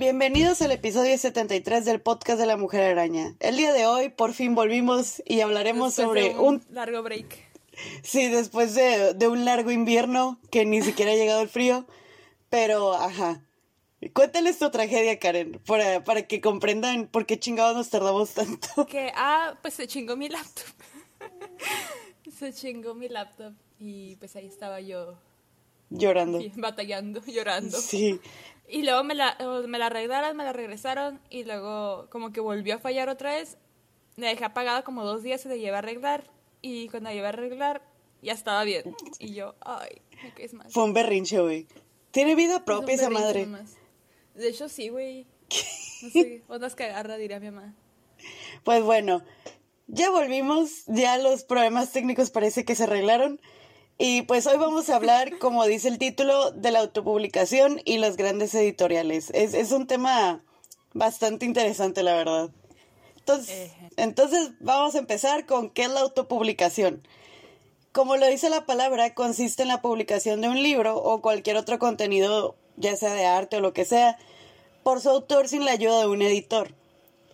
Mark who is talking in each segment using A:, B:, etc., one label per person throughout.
A: Bienvenidos al episodio 73 del podcast de la Mujer Araña. El día de hoy por fin volvimos y hablaremos sobre un,
B: largo break.
A: Sí, después de, de, un largo invierno que ni siquiera ha llegado el frío, pero ajá. Cuéntales tu tragedia, Karen, para, para que comprendan por qué chingados nos tardamos tanto.
B: Que, ah, pues se chingó mi laptop. se chingó mi laptop y pues ahí estaba yo.
A: Llorando.
B: Batallando, llorando.
A: Sí.
B: Y luego me la, me la arreglaron, me la regresaron y luego como que volvió a fallar otra vez. Me dejé apagada como dos días y la llevé a arreglar. Y cuando la llevé a arreglar, ya estaba bien. Y yo, ay, ¿qué es más?
A: Fue un berrinche, güey. Tiene vida propia esa madre.
B: De hecho, sí, güey. No sé, que agarra, diría mi mamá.
A: Pues bueno, ya volvimos. Ya los problemas técnicos parece que se arreglaron. Y pues hoy vamos a hablar, como dice el título, de la autopublicación y los grandes editoriales. Es, es un tema bastante interesante, la verdad. Entonces, entonces vamos a empezar con qué es la autopublicación. Como lo dice la palabra, consiste en la publicación de un libro o cualquier otro contenido, ya sea de arte o lo que sea, por su autor sin la ayuda de un editor.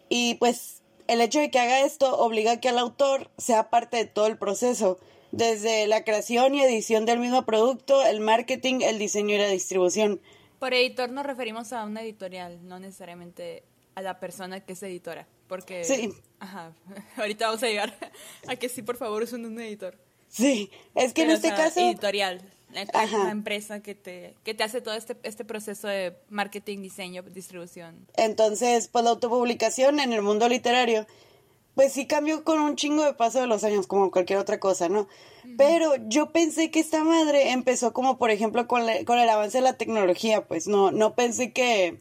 A: Y pues el hecho de que haga esto obliga a que el autor sea parte de todo el proceso desde la creación y edición del mismo producto, el marketing, el diseño y la distribución.
B: Por editor nos referimos a una editorial, no necesariamente a la persona que es editora, porque
A: sí.
B: ajá, ahorita vamos a llegar a que sí, por favor, usen un editor.
A: Sí, es que en este caso
B: editorial, la empresa que te que te hace todo este este proceso de marketing, diseño, distribución.
A: Entonces, pues la autopublicación en el mundo literario pues sí cambió con un chingo de paso de los años, como cualquier otra cosa, ¿no? Pero yo pensé que esta madre empezó como, por ejemplo, con, con el avance de la tecnología, pues no, no pensé que...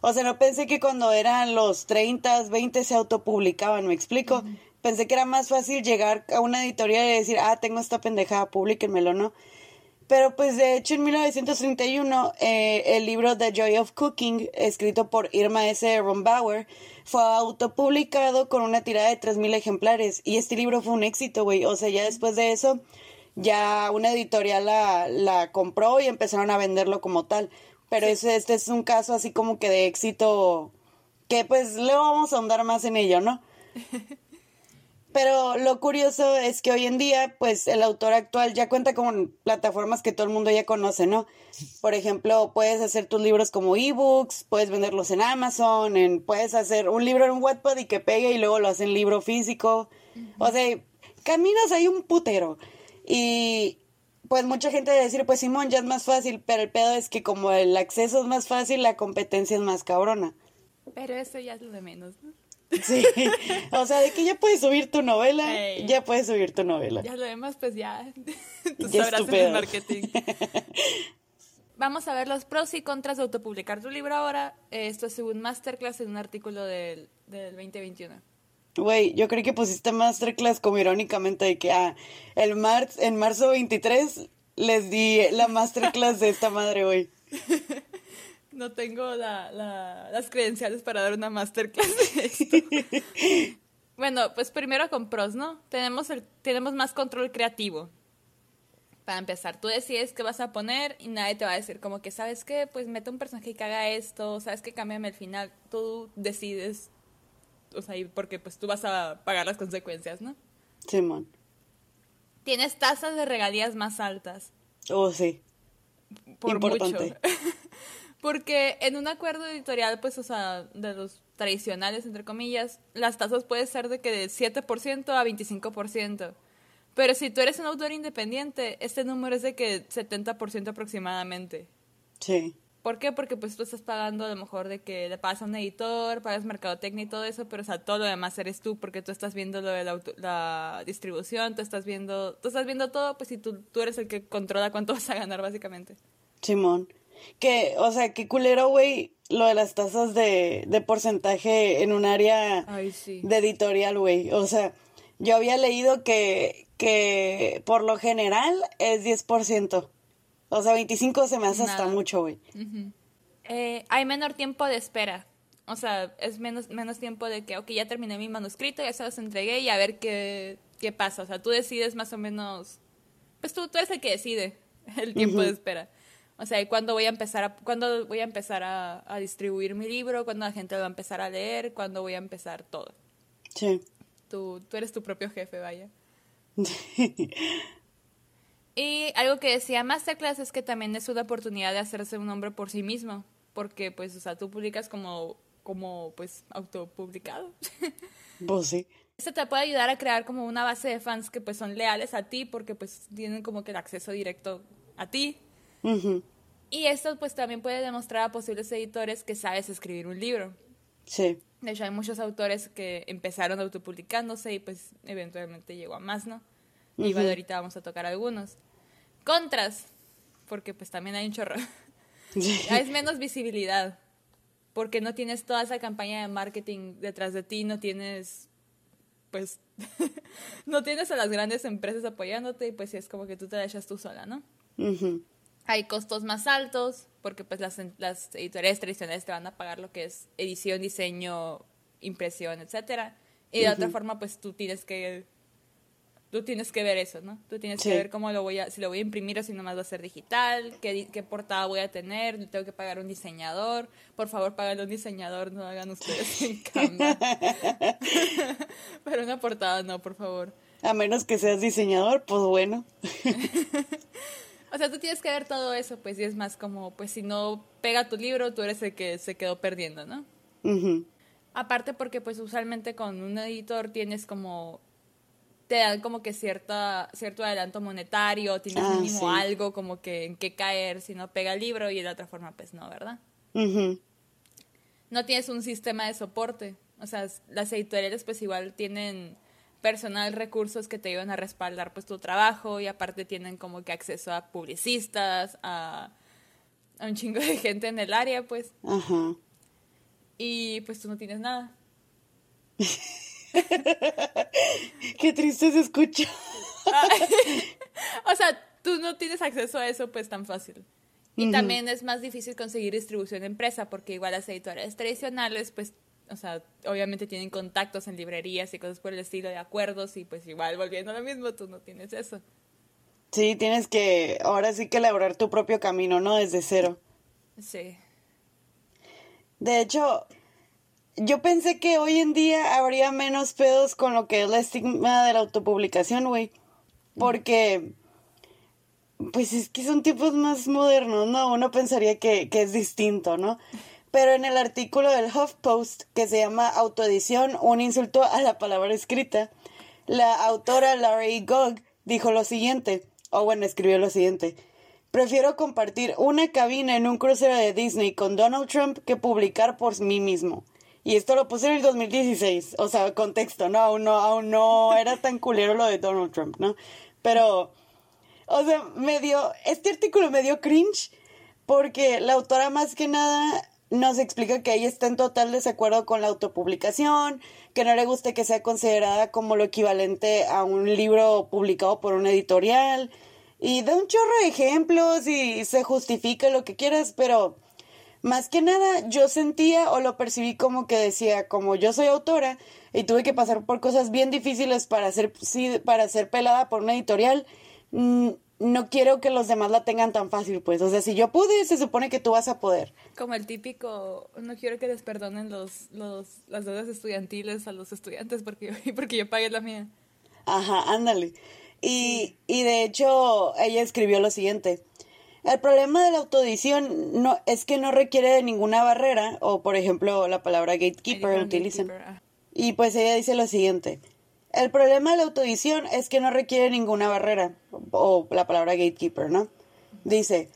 A: O sea, no pensé que cuando eran los 30, 20 se autopublicaban, ¿me explico? Pensé que era más fácil llegar a una editorial y decir, ah, tengo esta pendejada, publíquenmelo, ¿no? Pero pues de hecho en 1931 eh, el libro The Joy of Cooking, escrito por Irma S. Rombauer, fue autopublicado con una tirada de 3.000 ejemplares y este libro fue un éxito, güey. O sea, ya después de eso, ya una editorial la, la compró y empezaron a venderlo como tal. Pero ese, este es un caso así como que de éxito que pues luego vamos a ahondar más en ello, ¿no? Pero lo curioso es que hoy en día, pues el autor actual ya cuenta con plataformas que todo el mundo ya conoce, ¿no? Por ejemplo, puedes hacer tus libros como ebooks, puedes venderlos en Amazon, en, puedes hacer un libro en Wattpad y que pegue y luego lo hacen libro físico. O sea, caminos hay un putero. Y pues mucha gente debe decir, pues Simón, ya es más fácil, pero el pedo es que como el acceso es más fácil, la competencia es más cabrona.
B: Pero eso ya es lo de menos, ¿no?
A: Sí, o sea, de que ya puedes subir tu novela, ya puedes subir tu novela.
B: Ya lo demás, pues ya, tú sabrás el marketing. Vamos a ver los pros y contras de autopublicar tu libro ahora. Esto es un masterclass en un artículo del, del 2021.
A: Güey, yo creí que pusiste masterclass como irónicamente de que ah, el mar en marzo 23 les di la masterclass de esta madre, güey.
B: No tengo la, las credenciales para dar una masterclass de esto. bueno, pues primero con pros, ¿no? Tenemos, el, tenemos más control creativo. Para empezar, tú decides qué vas a poner y nadie te va a decir como que, ¿sabes qué? Pues mete un personaje que haga esto, ¿sabes qué? Cámbiame el final. Tú decides, o sea, porque pues tú vas a pagar las consecuencias, ¿no?
A: Simón.
B: Tienes tasas de regalías más altas.
A: Oh, sí.
B: Por Importante. mucho. Porque en un acuerdo editorial, pues, o sea, de los tradicionales, entre comillas, las tasas pueden ser de que de 7% a 25%. Pero si tú eres un autor independiente, este número es de que 70% aproximadamente.
A: Sí.
B: ¿Por qué? Porque pues tú estás pagando a lo mejor de que le pagas a un editor, pagas mercadotecnia y todo eso, pero o sea, todo lo demás eres tú porque tú estás viendo lo de la, la distribución, tú estás viendo, tú estás viendo todo, pues si tú, tú eres el que controla cuánto vas a ganar básicamente.
A: Simón. Que, o sea, qué culero, güey, lo de las tasas de, de porcentaje en un área de editorial, güey. O sea, yo había leído que, que por lo general es 10%. O sea, 25 se me hace hasta mucho, güey.
B: eh, hay menor tiempo de espera. O sea, es menos, menos tiempo de que, ok, ya terminé mi manuscrito, ya se los entregué y a ver qué, qué pasa. O sea, tú decides más o menos, pues tú, tú eres el que decide el tiempo de espera. O sea, cuándo voy a empezar a, cuándo voy a, empezar a, a, distribuir mi libro, cuándo la gente lo va a empezar a leer, cuándo voy a empezar todo.
A: Sí.
B: Tú, tú eres tu propio jefe, vaya. y algo que decía Masterclass es que también es una oportunidad de hacerse un nombre por sí mismo, porque pues, o sea, tú publicas como, como pues, autopublicado.
A: Pues sí.
B: Esto te puede ayudar a crear como una base de fans que pues son leales a ti porque pues tienen como que el acceso directo a ti. Y esto pues también puede demostrar a posibles editores que sabes escribir un libro.
A: Sí.
B: De hecho, hay muchos autores que empezaron autopublicándose y pues eventualmente llegó a más, ¿no? Y ahorita vamos a tocar algunos. Contras, porque pues también hay un chorro. es menos visibilidad, porque no tienes toda esa campaña de marketing detrás de ti, no tienes, pues, no tienes a las grandes empresas apoyándote y pues es como que tú te la echas tú sola, ¿no? Hay costos más altos, porque pues las, las editoriales tradicionales te van a pagar lo que es edición, diseño, impresión, etcétera. Y de otra forma, pues tú tienes que tú tienes que ver eso, ¿no? Tú tienes que ver cómo lo voy a, si lo voy a imprimir o si nomás va a ser digital, qué, qué portada voy a tener, tengo que pagar un diseñador, por favor págale un diseñador, no hagan ustedes en Canva. Pero una portada no, por favor.
A: A menos que seas diseñador, pues bueno.
B: o sea, tú tienes que ver todo eso, pues, y es más como, pues si no pega tu libro, tú eres el que se quedó perdiendo, ¿no? Aparte porque, pues, usualmente con un editor tienes como te dan como que cierta, cierto adelanto monetario, tienes ah, mínimo algo como que en qué caer si no pega el libro y de otra forma pues no, ¿verdad? No tienes un sistema de soporte, o sea, las editoriales pues igual tienen personal, recursos que te ayudan a respaldar pues tu trabajo y aparte tienen como que acceso a publicistas, a, a un chingo de gente en el área pues. Y pues tú no tienes nada.
A: Qué triste se escucha.
B: o sea, tú no tienes acceso a eso pues tan fácil. Y también es más difícil conseguir distribución de empresa porque igual las editoriales tradicionales pues, o sea, obviamente tienen contactos en librerías y cosas por el estilo de acuerdos y pues igual volviendo a lo mismo, tú no tienes eso.
A: Sí, tienes que, ahora sí que elaborar tu propio camino, ¿no? Desde cero.
B: Sí.
A: De hecho, yo pensé que hoy en día habría menos pedos con lo que es la estigma de la autopublicación, güey. Porque, pues es que son tipos más modernos, ¿no? Uno pensaría que, que es distinto, ¿no? Pero en el artículo del HuffPost, que se llama Autoedición, un insulto a la palabra escrita, la autora Larry Gog dijo lo siguiente, o bueno, escribió lo siguiente. Prefiero compartir una cabina en un crucero de Disney con Donald Trump que publicar por mí mismo. Y esto lo puse en el 2016, o sea, contexto, ¿no? Aún no, aún no era tan culero lo de Donald Trump, ¿no? Pero, o sea, me dio, este artículo me dio cringe porque la autora más que nada nos explica que ella está en total desacuerdo con la autopublicación, que no le guste que sea considerada como lo equivalente a un libro publicado por una editorial, y da un chorro de ejemplos y se justifica lo que quieras, pero más que nada yo sentía o lo percibí como que decía, como yo soy autora y tuve que pasar por cosas bien difíciles para ser, para ser pelada por una editorial, mm, no quiero que los demás la tengan tan fácil, pues. O sea, si yo pude, se supone que tú vas a poder.
B: Como el típico, no quiero que les perdonen los, los, las deudas estudiantiles a los estudiantes porque, porque yo pagué la mía.
A: Ajá, ándale. Y, y de hecho, ella escribió lo siguiente. El problema de la autoedición no, es que no requiere de ninguna barrera, o por ejemplo la palabra gatekeeper utilizan. Ah. Y pues ella dice lo siguiente. El problema de la autoedición es que no requiere ninguna barrera, o la palabra gatekeeper, ¿no? Dice,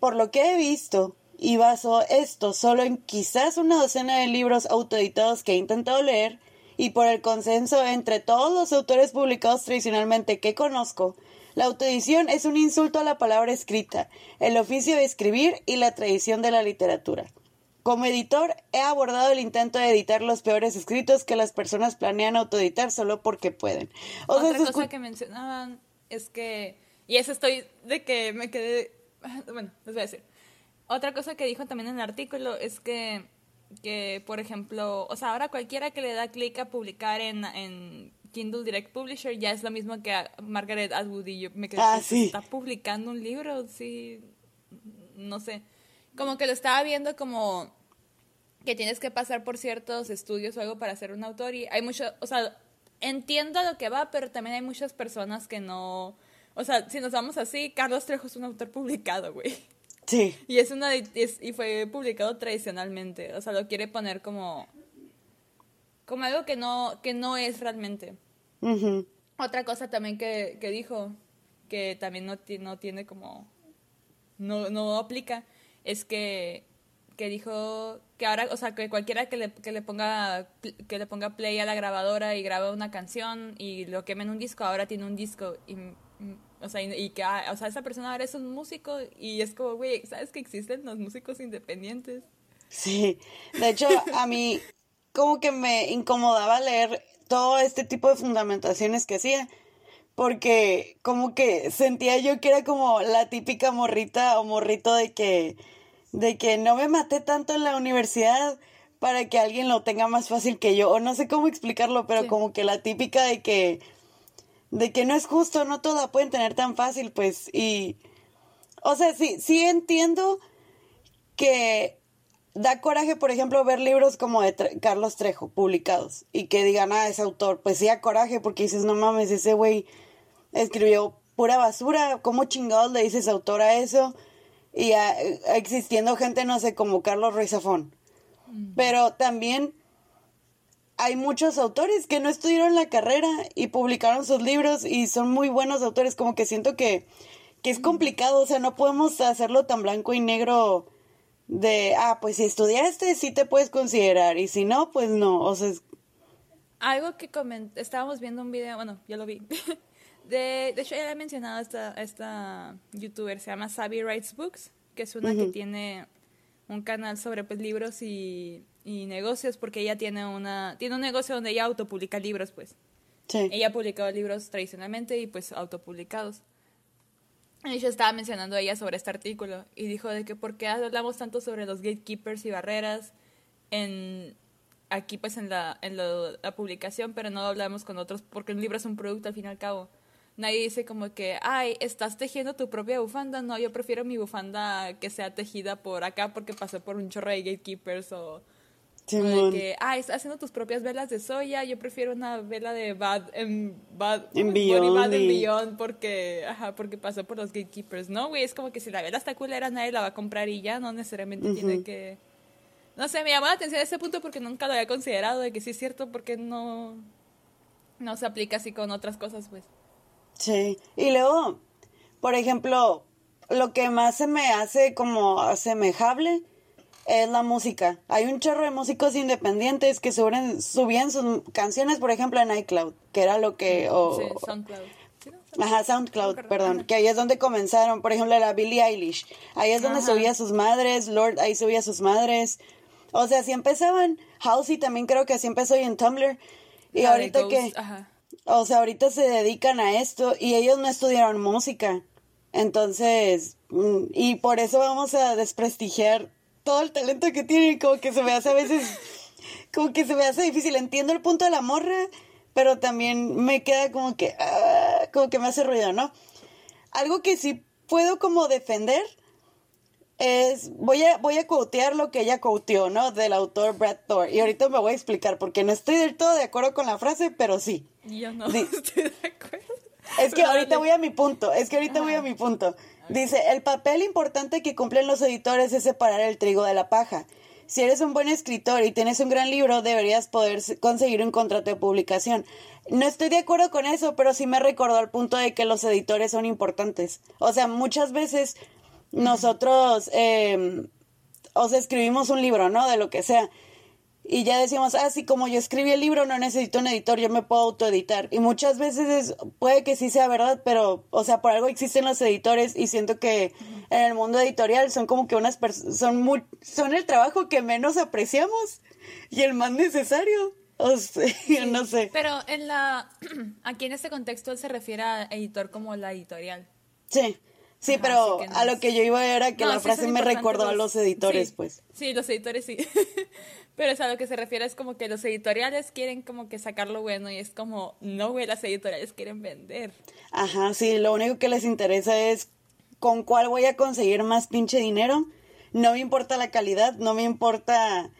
A: por lo que he visto, y baso esto solo en quizás una docena de libros autoeditados que he intentado leer, y por el consenso entre todos los autores publicados tradicionalmente que conozco, la autoedición es un insulto a la palabra escrita, el oficio de escribir y la tradición de la literatura. Como editor, he abordado el intento de editar los peores escritos que las personas planean autoeditar solo porque pueden.
B: Otra cosa que mencionaban es que, y eso estoy de que me quedé, bueno, les voy a decir. Otra cosa que dijo también en el artículo es que que, por ejemplo, o sea, ahora cualquiera que le da clic a publicar en, en Kindle Direct Publisher ya es lo mismo que Margaret Atwood y yo me quedé,
A: Ah,
B: pues,
A: sí.
B: está publicando un libro, sí, no sé, como que lo estaba viendo como que tienes que pasar por ciertos estudios o algo para ser un autor y hay mucho, o sea, entiendo a lo que va, pero también hay muchas personas que no, o sea, si nos vamos así, Carlos Trejo es un autor publicado, güey.
A: Sí.
B: Y es una es- y fue publicado tradicionalmente, o sea, lo quiere poner como como algo que no que no es realmente. Otra cosa también que, que dijo que también no, no tiene como no, no aplica es que que dijo que ahora, o sea, que cualquiera que le, que le ponga que le ponga play a la grabadora y grabe una canción y lo queme en un disco, ahora tiene un disco y mm, o sea, y, y que ah, o sea, esa persona ahora es un músico y es como, güey, ¿sabes que existen los músicos independientes?
A: Sí, de hecho a mí como que me incomodaba leer todo este tipo de fundamentaciones que hacía, porque como que sentía yo que era como la típica morrita o morrito de que, de que no me maté tanto en la universidad para que alguien lo tenga más fácil que yo, o no sé cómo explicarlo, pero
B: Sí.
A: como que la típica de que, de que no es justo, no toda pueden tener tan fácil, pues, y, o sea, sí, sí entiendo que da coraje, por ejemplo, ver libros como de Tre- Carlos Trejo publicados y que digan, ah, es autor. Pues sí da coraje porque dices, no mames, ese güey escribió pura basura. ¿Cómo chingados le dices autor a eso? Y a- existiendo gente, no sé, como Carlos Ruiz Zafón. Pero también hay muchos autores que no estudiaron la carrera y publicaron sus libros y son muy buenos autores. Como que siento que, que es complicado, o sea, no podemos hacerlo tan blanco y negro de, ah, pues si estudiaste, sí te puedes considerar, y si no, pues no, o sea, es-
B: Algo que estábamos viendo un video, bueno, yo lo vi. De, de hecho, ya he mencionado esta, esta youtuber, se llama Savvy Writes Books, que es una que tiene un canal sobre pues, libros y, y negocios, porque ella tiene una tiene un negocio donde ella autopublica libros, pues.
A: sí,
B: Ella ha publicado libros tradicionalmente y pues autopublicados. Y yo estaba mencionando a ella sobre este artículo y dijo de que por qué hablamos tanto sobre los gatekeepers y barreras en aquí pues en la en la publicación, pero no hablamos con otros porque un libro es un producto al fin y al cabo. Nadie dice como que, ay, estás tejiendo tu propia bufanda. No, yo prefiero mi bufanda que sea tejida por acá porque pasó por un chorro de gatekeepers o, o de que, ah, estás haciendo tus propias velas de soya, yo prefiero una vela de Bad en Bad
A: En Beyond
B: Bad
A: y-
B: Beyond porque, ajá, porque pasó por los gatekeepers, ¿no? Güey, es como que si la vela está culera nadie la va a comprar y ya, no necesariamente tiene que... No sé, me llamó la atención ese punto porque nunca lo había considerado de que sí es cierto porque no... No se aplica así con otras cosas, pues.
A: Sí, y luego, por ejemplo, lo que más se me hace como asemejable es la música. Hay un chorro de músicos independientes que suben, subían sus canciones, por ejemplo, en iCloud, que era lo que... o-
B: Sí, SoundCloud.
A: Ajá, SoundCloud,
B: Perdón.
A: perdón,
B: Ajá.
A: que ahí es donde comenzaron, por ejemplo, la Billie Eilish. Ahí es donde
B: Ajá.
A: subía sus madres, Lord ahí subía sus madres. O sea, así empezaban. Halsey también creo que así empezó y en Tumblr. Y
B: La
A: ahorita que,
B: Ajá.
A: O sea, ahorita se dedican a esto y ellos no estudiaron música. Entonces, mm, y por eso vamos a desprestigiar todo el talento que tienen, como que se me hace a veces, como que se me hace difícil. Entiendo el punto de la morra, pero también me queda como que, ah, como que me hace ruido, ¿no? Algo que sí puedo como defender es, voy a, voy a quotear lo que ella quoteó, ¿no? Del autor Brad Thor. Y ahorita me voy a explicar, porque no estoy del todo de acuerdo con la frase, pero sí.
B: Yo no estoy de acuerdo.
A: Es que ahorita voy a mi punto, es que ahorita voy a mi punto. Dice, el papel importante que cumplen los editores es separar el trigo de la paja. Si eres un buen escritor y tienes un gran libro, deberías poder conseguir un contrato de publicación. No estoy de acuerdo con eso, pero sí me recordó al punto de que los editores son importantes. O sea, muchas veces nosotros, eh, o sea, escribimos un libro, ¿no? De lo que sea. Y ya decimos, ah, sí, como yo escribí el libro, no necesito un editor, yo me puedo autoeditar. Y muchas veces es- puede que sí sea verdad, pero, o sea, por algo existen los editores y siento que en el mundo editorial son como que unas personas, son muy, son el trabajo que menos apreciamos y el más necesario. O sea, no sé.
B: Pero en la aquí en este contexto él se refiere a editor como la editorial.
A: Sí, Sí, pero a lo que yo iba era que la frase me recordó a los editores, pues.
B: Sí, los editores sí. pero es a lo que se refiere es como que los editoriales quieren como que sacar lo bueno y es como, no, güey, las editoriales quieren vender.
A: Ajá, sí, lo único que les interesa es con cuál voy a conseguir más pinche dinero. No me importa la calidad, no me importa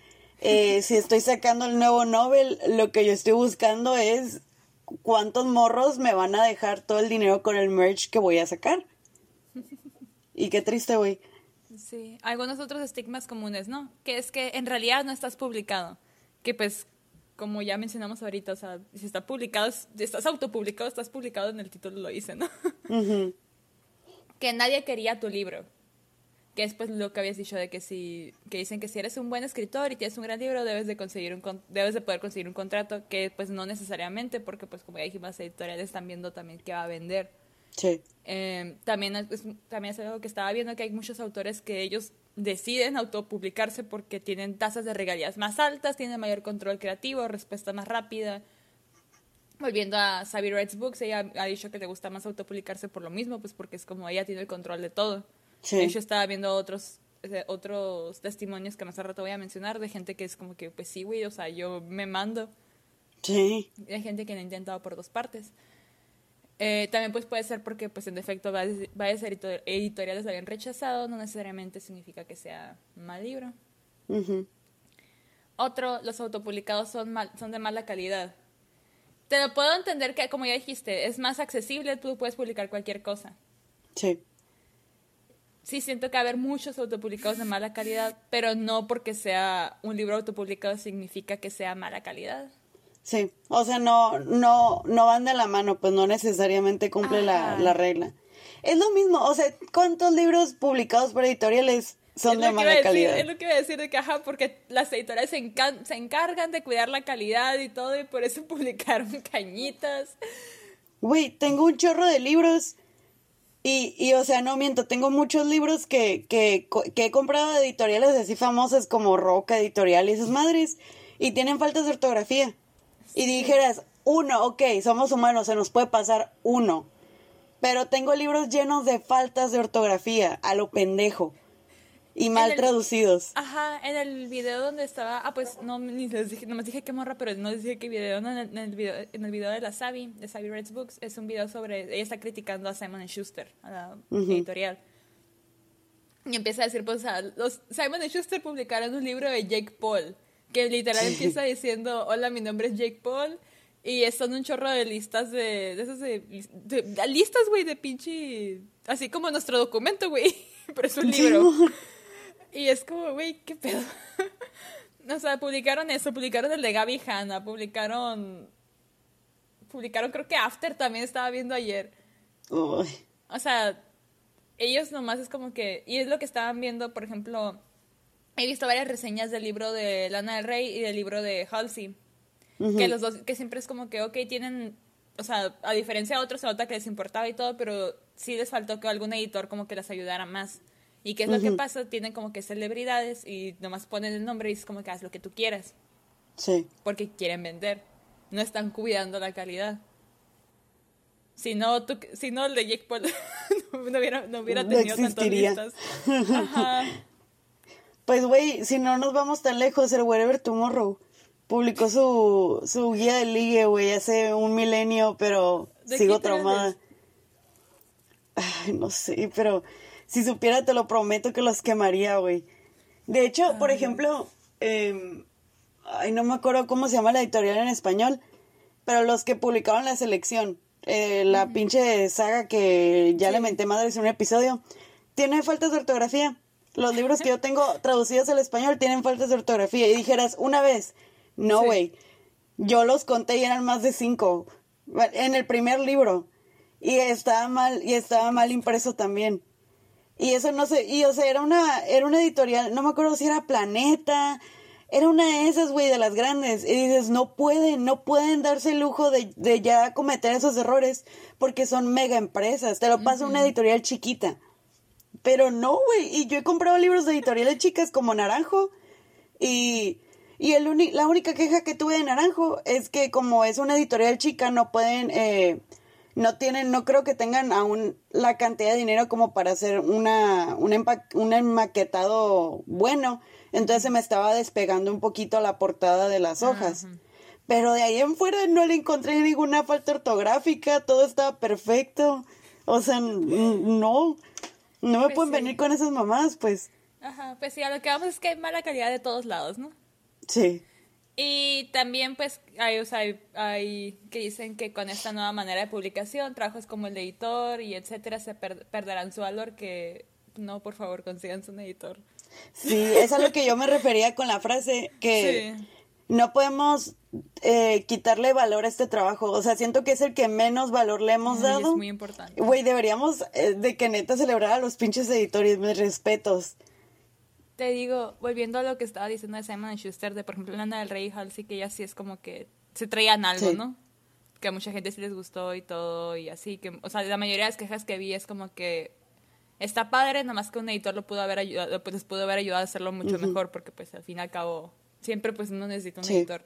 A: eh, si estoy sacando el nuevo Nobel, lo que yo estoy buscando es cuántos morros me van a dejar todo el dinero con el merch que voy a sacar. Y qué triste, güey.
B: Sí, algunos otros estigmas comunes, ¿no? Que es que en realidad no estás publicado. Que pues, como ya mencionamos ahorita, o sea, si está publicado, si estás autopublicado, estás publicado en el título, lo hice, ¿no? Que nadie quería tu libro. Que es pues lo que habías dicho de que si, que dicen que si eres un buen escritor y tienes un gran libro, debes de conseguir un, debes de poder conseguir un contrato, que pues no necesariamente, porque pues como ya dijimos, las editoriales están viendo también que va a vender Sí. Eh, también, es, también es algo que estaba viendo que hay muchos autores que ellos deciden autopublicarse porque tienen tasas de regalías más altas, tienen mayor control creativo, respuesta más rápida. Volviendo a Sabi Writes Books, ella ha dicho que le gusta más autopublicarse por lo mismo, pues porque es como ella tiene el control de todo. Sí. Yo estaba viendo otros otros testimonios que más al rato voy a mencionar de gente que es como que, pues sí, güey, o sea, yo me mando. Sí. Hay gente que lo ha intentado por dos partes. Eh, también pues puede ser porque pues en defecto varias editoriales lo habían rechazado, no necesariamente significa que sea mal libro. Otro, los autopublicados son, son de mala calidad. Te lo puedo entender que, como ya dijiste, es más accesible, tú puedes publicar cualquier cosa. Sí. Sí, siento que haber muchos autopublicados de mala calidad, pero no porque sea un libro autopublicado significa que sea mala calidad.
A: Sí, o sea, no, no, no van de la mano, pues no necesariamente cumple la, la, regla. Es lo mismo, o sea, ¿cuántos libros publicados por editoriales son de mala calidad?
B: es lo que iba a decir de caja, porque las editoriales se, se encargan de cuidar la calidad y todo, y por eso publicaron cañitas.
A: Güey, tengo un chorro de libros y, y, o sea, no miento, tengo muchos libros que, que, que he comprado de editoriales así famosas como Roca Editorial y esas madres, y tienen faltas de ortografía y dijeras, uno, ok, somos humanos, se nos puede pasar uno. Pero tengo libros llenos de faltas de ortografía, a lo pendejo. Y mal traducidos.
B: Ajá, en el video donde estaba, ah, pues no, ni les dije, no me dije qué morra, pero no les dije qué video, en el, video, en el video de la Sabi, de Sabi Reds Books, es un video sobre, ella está criticando a Simon Schuster, a la editorial. Y empieza a decir, pues, los Simon Schuster publicaron un libro de Jake Paul que literal empieza diciendo, hola, mi nombre es Jake Paul. Y son un chorro de listas de, de esas de, listas, güey, de pinche, así como nuestro documento, güey, pero es un libro. y es como, güey, qué pedo. o sea, publicaron eso, publicaron el de Gaby Hanna, publicaron, publicaron creo que After también estaba viendo ayer. O sea, ellos nomás es como que, y es lo que estaban viendo, por ejemplo, he visto varias reseñas del libro de Lana del Rey y del libro de Halsey. Que los dos, que siempre es como que, ok, tienen, o sea, a diferencia de otros, se nota que les importaba y todo, pero sí les faltó que algún editor como que las ayudara más. ¿Y qué es lo que pasa? Tienen como que celebridades y nomás ponen el nombre y es como que haz lo que tú quieras. Sí. Porque quieren vender. No están cuidando la calidad. Si no, tú, si no el de Jake Paul no, hubiera, no hubiera tenido tantas vistas. Ajá.
A: Pues, güey, si no nos vamos tan lejos, el Wherever Tomorrow publicó su, su guía de ligue, güey, hace un milenio, pero sigo traumada. Ay, no sé, pero si supiera, te lo prometo que los quemaría, güey. De hecho, por ejemplo, eh, ay, no me acuerdo cómo se llama la editorial en español, pero los que publicaron la selección, eh, la pinche saga que ya le menté madre en un episodio, tiene faltas de ortografía. Los libros que yo tengo traducidos al español tienen faltas de ortografía. Y dijeras, una vez, no, güey. Yo los conté y eran más de cinco. En el primer libro. Y estaba mal, y estaba mal impreso también. Y eso no sé, y o sea, era una, era una editorial, no me acuerdo si era Planeta, era una de esas, güey, de las grandes. Y dices, no pueden, no pueden darse el lujo de, de ya cometer esos errores porque son mega empresas. Te lo pasa una editorial chiquita. Pero no, güey. Y yo he comprado libros de editoriales chicas como Naranjo. Y, y la única queja que tuve de Naranjo es que como es una editorial chica, no pueden, eh, no tienen, no creo que tengan aún la cantidad de dinero como para hacer una, un, un enmaquetado bueno. Entonces se me estaba despegando un poquito la portada de las hojas. Pero de ahí en fuera no le encontré ninguna falta ortográfica, todo estaba perfecto. O sea, no, no me pues pueden venir con esas mamás, pues.
B: Ajá, pues sí, a lo que vamos es que hay mala calidad de todos lados, ¿no?
A: Sí.
B: Y también, pues, hay, o sea, hay, que dicen que con esta nueva manera de publicación, trabajos como el de editor y etcétera, se perderán su valor, que no, por favor, consigan un editor.
A: Sí, es a lo que yo me refería con la frase, que no podemos eh, quitarle valor a este trabajo. O sea, siento que es el que menos valor le hemos dado.
B: Es muy importante.
A: Güey, deberíamos eh, de que neta celebrar a los pinches editores, mis respetos
B: te digo, volviendo a lo que estaba diciendo de Simon Schuster, de por ejemplo Lana del Rey y Halsey, que ya sí es como que se traían algo, ¿no? Que a mucha gente sí les gustó y todo, y así, que, o sea, la mayoría de las quejas que vi es como que está padre, nada más que un editor lo pudo haber ayudado, pues les pudo haber ayudado a hacerlo mucho mejor, porque pues al fin y al cabo, siempre pues uno necesita un editor.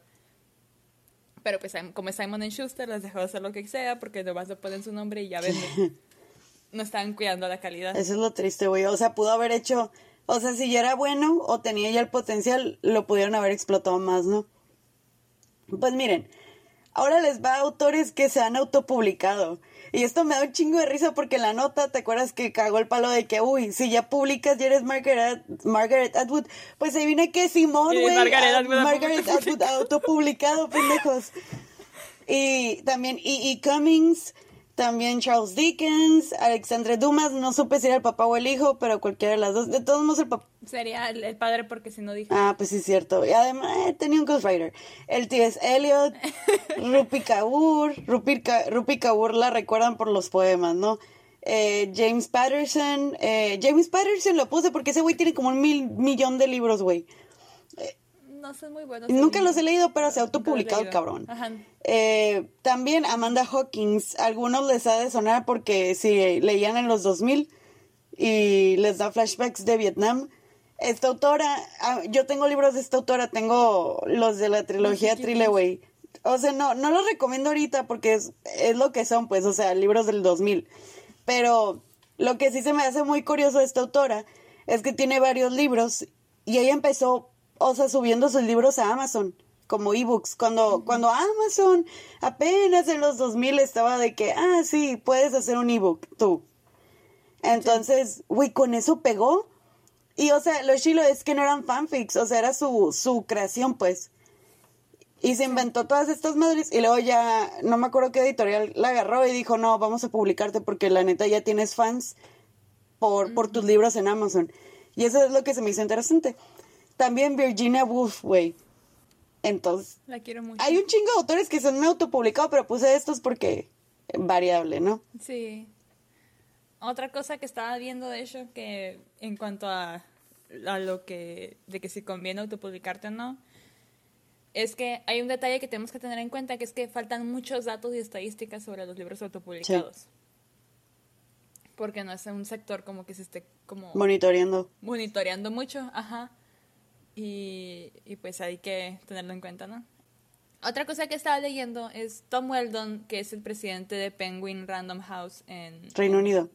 B: Pero pues como Simon Schuster les dejó hacer lo que sea, porque nomás le ponen su nombre y ya venden. no estaban cuidando la calidad.
A: Eso es lo triste, güey. O sea, pudo haber hecho o sea, si ya era bueno o tenía ya el potencial, lo pudieron haber explotado más, ¿no? Pues miren, ahora les va a autores que se han autopublicado. Y esto me da un chingo de risa porque la nota, ¿te acuerdas que cagó el palo de que, uy, si ya publicas ya eres Margaret, Margaret Atwood? Pues ahí viene que Simón, güey. Margaret, Atwood, Margaret Atwood autopublicado, pendejos. Y también. E. Cummings, también Charles Dickens, Alexandre Dumas, no supe si era el papá o el hijo, pero cualquiera de las dos. De todos modos, el papá.
B: Sería el, padre porque si no dije.
A: Ah, pues sí, es cierto. Y además eh, tenía un ghostwriter. El T.S. Eliot, Rupi Kaur. Rupi, Kaur la recuerdan por los poemas, ¿no? Eh, James Patterson. Eh, James Patterson lo puse porque ese güey tiene como un mil millón de libros, güey
B: no son muy buenos.
A: Nunca los he leído, pero se ha autopublicado el cabrón. Eh, también Amanda Hawkins, algunos les ha de sonar porque si leían en los 2000 y les da flashbacks de Vietnam. Esta autora, ah, yo tengo libros de esta autora, tengo los de la trilogía Trileway. O sea, no, no los recomiendo ahorita porque es, es lo que son, pues, o sea, libros del 2000. Pero lo que sí se me hace muy curioso de esta autora es que tiene varios libros y ella empezó o sea, subiendo sus libros a Amazon como ebooks. Cuando, cuando Amazon apenas en los 2000 estaba de que, ah, sí, puedes hacer un ebook tú. Entonces, güey, con eso pegó. Y, o sea, lo chilo es que no eran fanfics, o sea, era su, su creación, pues. Y se inventó todas estas madres y luego ya, no me acuerdo qué editorial la agarró y dijo, no, vamos a publicarte porque la neta ya tienes fans por, por tus libros en Amazon. Y eso es lo que se me hizo interesante. También Virginia Woolf, güey. Entonces.
B: La quiero mucho.
A: Hay un chingo de autores que se han autopublicado, pero puse estos porque. Variable, ¿no?
B: Sí. Otra cosa que estaba viendo, de hecho, que en cuanto a, a lo que. de que si conviene autopublicarte o no. Es que hay un detalle que tenemos que tener en cuenta, que es que faltan muchos datos y estadísticas sobre los libros autopublicados. Porque no es un sector como que se esté como...
A: Monitoreando.
B: Monitoreando mucho, ajá. Y, pues hay que tenerlo en cuenta, ¿no? Otra cosa que estaba leyendo es Tom Weldon, que es el presidente de Penguin Random House en
A: Reino Unido.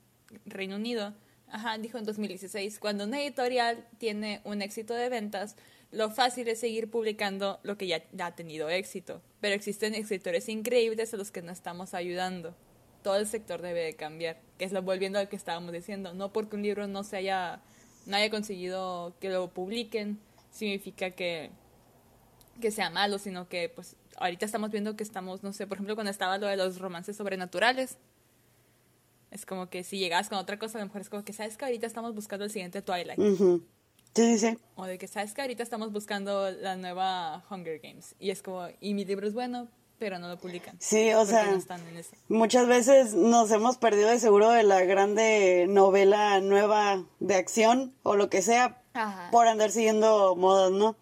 B: Reino Unido. Ajá, dijo en 2016, cuando una editorial tiene un éxito de ventas, lo fácil es seguir publicando lo que ya, ha tenido éxito. Pero existen escritores increíbles a los que no estamos ayudando. Todo el sector debe de cambiar. Que es lo volviendo al que estábamos diciendo. No porque un libro no se haya, no haya conseguido que lo publiquen, significa que, que sea malo, sino que pues ahorita estamos viendo que estamos, no sé, por ejemplo, cuando estaba lo de los romances sobrenaturales, es como que si llegas con otra cosa, a lo mejor es como que sabes que ahorita estamos buscando el siguiente Twilight.
A: Sí, sí,
B: O de que sabes que ahorita estamos buscando la nueva Hunger Games. Y es como, y mi libro es bueno, pero no lo publican.
A: Sí, o sea, muchas veces nos hemos perdido de seguro de la grande novela nueva de acción o lo que sea por andar siguiendo modas, ¿no?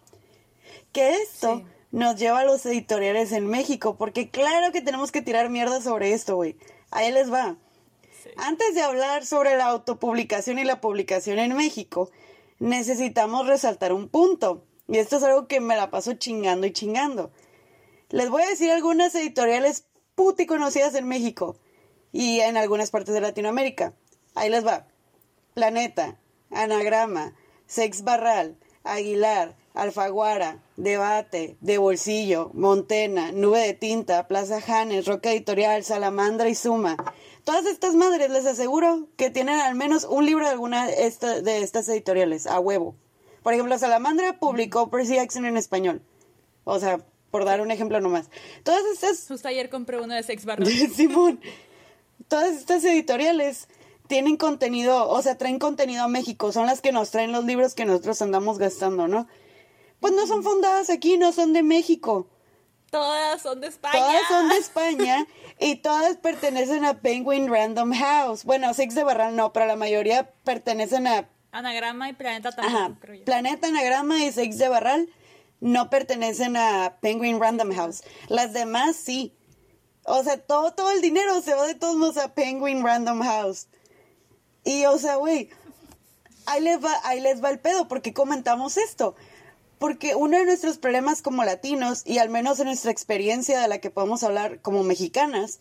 A: Que esto nos lleva a los editoriales en México, porque claro que tenemos que tirar mierda sobre esto, güey. Ahí les va. Antes de hablar sobre la autopublicación y la publicación en México, necesitamos resaltar un punto. Y esto es algo que me la paso chingando y chingando. Les voy a decir algunas editoriales puti conocidas en México. y en algunas partes de Latinoamérica. Ahí les va. Planeta, Anagrama, Sex Barral, Aguilar, Alfaguara, Debate, De Bolsillo, Montena, Nube de Tinta, Plaza Janes, Roca Editorial, Salamandra y Suma. Todas estas madres les aseguro que tienen al menos un libro de alguna de estas editoriales, a huevo. Por ejemplo, Salamandra publicó Percy Jackson en español. O sea, por dar un ejemplo nomás. Todas estas...
B: Justo ayer compré uno de Sex Barral.
A: Simón. Todas estas editoriales tienen contenido, o sea, traen contenido a México, son las que nos traen los libros que nosotros andamos gastando, ¿no? Pues no son fundadas aquí, no son de México.
B: Todas son de España.
A: Todas son de España y todas pertenecen a Penguin Random House. Bueno, Six de Barral no, pero la mayoría pertenecen a...
B: Anagrama y Planeta también.
A: Planeta, Anagrama y Six de Barral no pertenecen a Penguin Random House. Las demás sí. O sea, todo, todo el dinero se va de todos modos a Penguin Random House. Y, o sea, güey, ahí les va, ahí les va el pedo, porque comentamos esto. Porque uno de nuestros problemas como latinos, y al menos en nuestra experiencia de la que podemos hablar como mexicanas,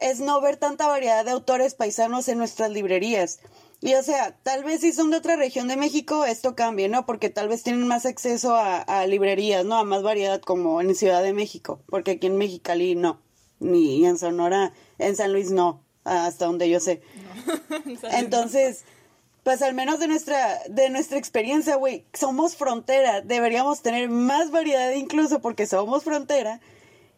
A: es no ver tanta variedad de autores paisanos en nuestras librerías. Y o sea, tal vez si son de otra región de México, esto cambie, ¿no? Porque tal vez tienen más acceso a, a librerías, ¿no? A más variedad como en Ciudad de México. Porque aquí en Mexicali no. Ni en Sonora, en San Luis no hasta donde yo sé. Entonces, pues al menos de nuestra, de nuestra experiencia, güey, somos frontera, deberíamos tener más variedad incluso porque somos frontera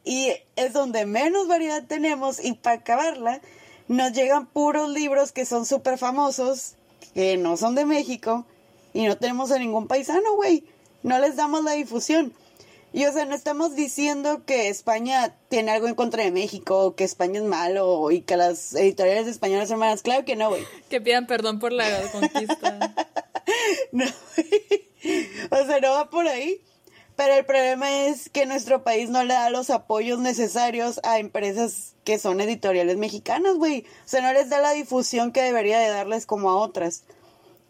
A: y es donde menos variedad tenemos y para acabarla nos llegan puros libros que son súper famosos, que no son de México y no tenemos a ningún paisano, güey. No les damos la difusión. Y o sea, no estamos diciendo que España tiene algo en contra de México, que España es malo y que las editoriales españolas son malas. Claro que no, güey.
B: Que pidan perdón por la conquista.
A: no, o sea, no va por ahí. Pero el problema es que nuestro país no le da los apoyos necesarios a empresas que son editoriales mexicanas, güey. O sea, no les da la difusión que debería de darles como a otras.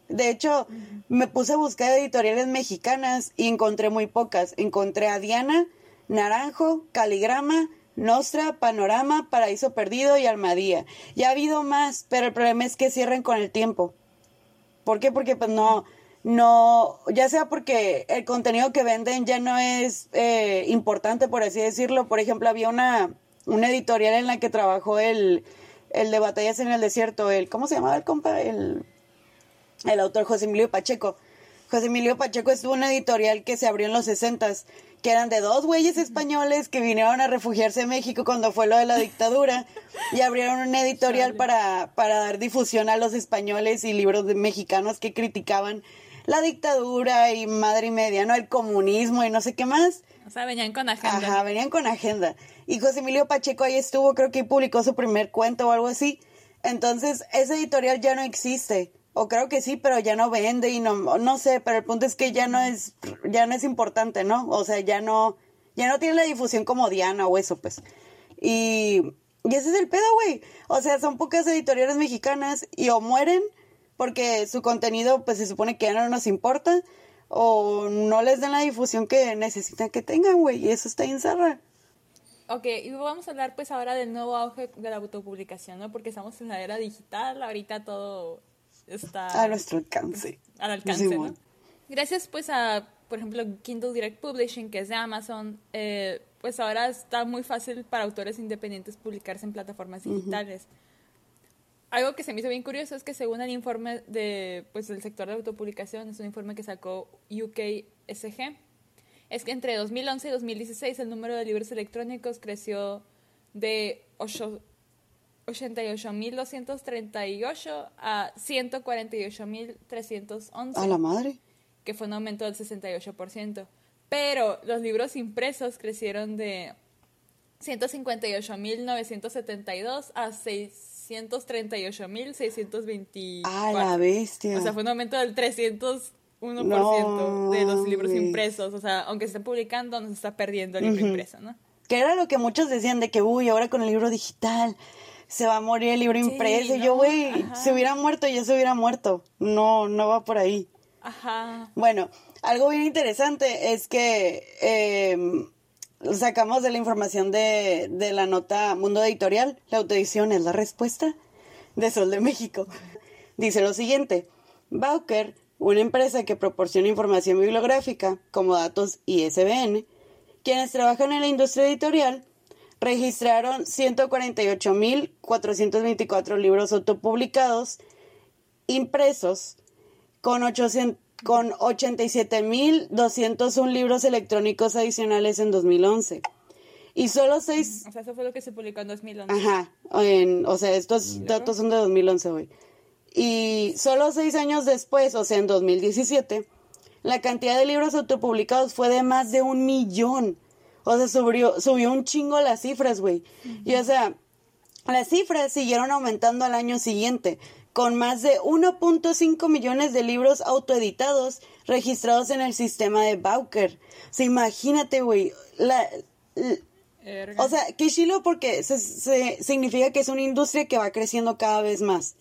A: De hecho, me puse a buscar editoriales mexicanas y encontré muy pocas. Encontré a Diana, Naranjo, Caligrama, Nostra, Panorama, Paraíso Perdido y Almadía. Ya ha habido más, pero el problema es que cierran con el tiempo. ¿Por qué? Porque pues no, no, ya sea porque el contenido que venden ya no es eh, importante, por así decirlo. Por ejemplo, había una, una editorial en la que trabajó el, el de Batallas en el Desierto, el, ¿cómo se llamaba el compa? El el autor José Emilio Pacheco. José Emilio Pacheco estuvo una editorial que se abrió en los sesentas, que eran de dos güeyes españoles que vinieron a refugiarse en México cuando fue lo de la dictadura y abrieron una editorial para, para dar difusión a los españoles y libros de mexicanos que criticaban la dictadura y madre y media, ¿no? El comunismo y no sé qué más.
B: O sea, venían con agenda.
A: Ajá, venían con agenda. Y José Emilio Pacheco ahí estuvo, creo que publicó su primer cuento o algo así. Entonces, esa editorial ya no existe o creo que sí, pero ya no vende y no, no sé, pero el punto es que ya no es, ya no es importante, ¿no? O sea, ya no, ya no tiene la difusión como Diana o eso, pues. Y, y ese es el pedo, güey. O sea, son pocas editoriales mexicanas y o mueren porque su contenido, pues se supone que ya no nos importa, o no les dan la difusión que necesitan que tengan, güey, y eso está en zarra.
B: Ok, y vamos a hablar pues ahora del nuevo auge de la autopublicación, ¿no? Porque estamos en la era digital, ahorita todo está...
A: A nuestro alcance.
B: Al alcance, ¿no? Gracias pues a, por ejemplo, Kindle Direct Publishing, que es de Amazon, eh, pues ahora está muy fácil para autores independientes publicarse en plataformas digitales. Algo que se me hizo bien curioso es que según el informe de, pues, del sector de autopublicación, es un informe que sacó UKSG, es que entre 2011 y 2016 el número de libros electrónicos creció de 8 88.238 a 148.311.
A: A la madre.
B: Que fue un aumento del 68%. Pero los libros impresos crecieron de 158.972 a 638.624.
A: A la bestia.
B: O sea, fue un aumento del 301% de los libros impresos. O sea, aunque se estén publicando, no se está perdiendo el libro impreso, ¿no?
A: Que era lo que muchos decían de que, uy, ahora con el libro digital se va a morir el libro impreso. y yo, güey, se hubiera muerto, ya se hubiera muerto. No, no va por ahí.
B: Ajá.
A: Bueno, algo bien interesante es que em, sacamos de la información de, de la nota Mundo Editorial, la autoedición es la respuesta de Sol de México. Dice lo siguiente, Bauker, una empresa que proporciona información bibliográfica como datos ISBN, quienes trabajan en la industria editorial, registraron 148.424 libros autopublicados impresos con, 800, con 87.201 libros electrónicos adicionales en 2011. Y solo seis...
B: O sea, eso fue lo que se publicó en 2011.
A: Ajá, o sea, estos datos son de 2011 hoy. Y solo seis años después, o sea, en 2017, la cantidad de libros autopublicados fue de más de un millón. O sea, subió, subió un chingo las cifras, güey. Y o sea, las cifras siguieron aumentando al año siguiente, con más de 1.5 millones de libros autoeditados registrados en el sistema de Bowker. O sea, imagínate, güey, la, o sea, qué chilo porque se, significa que es una industria que va creciendo cada vez más.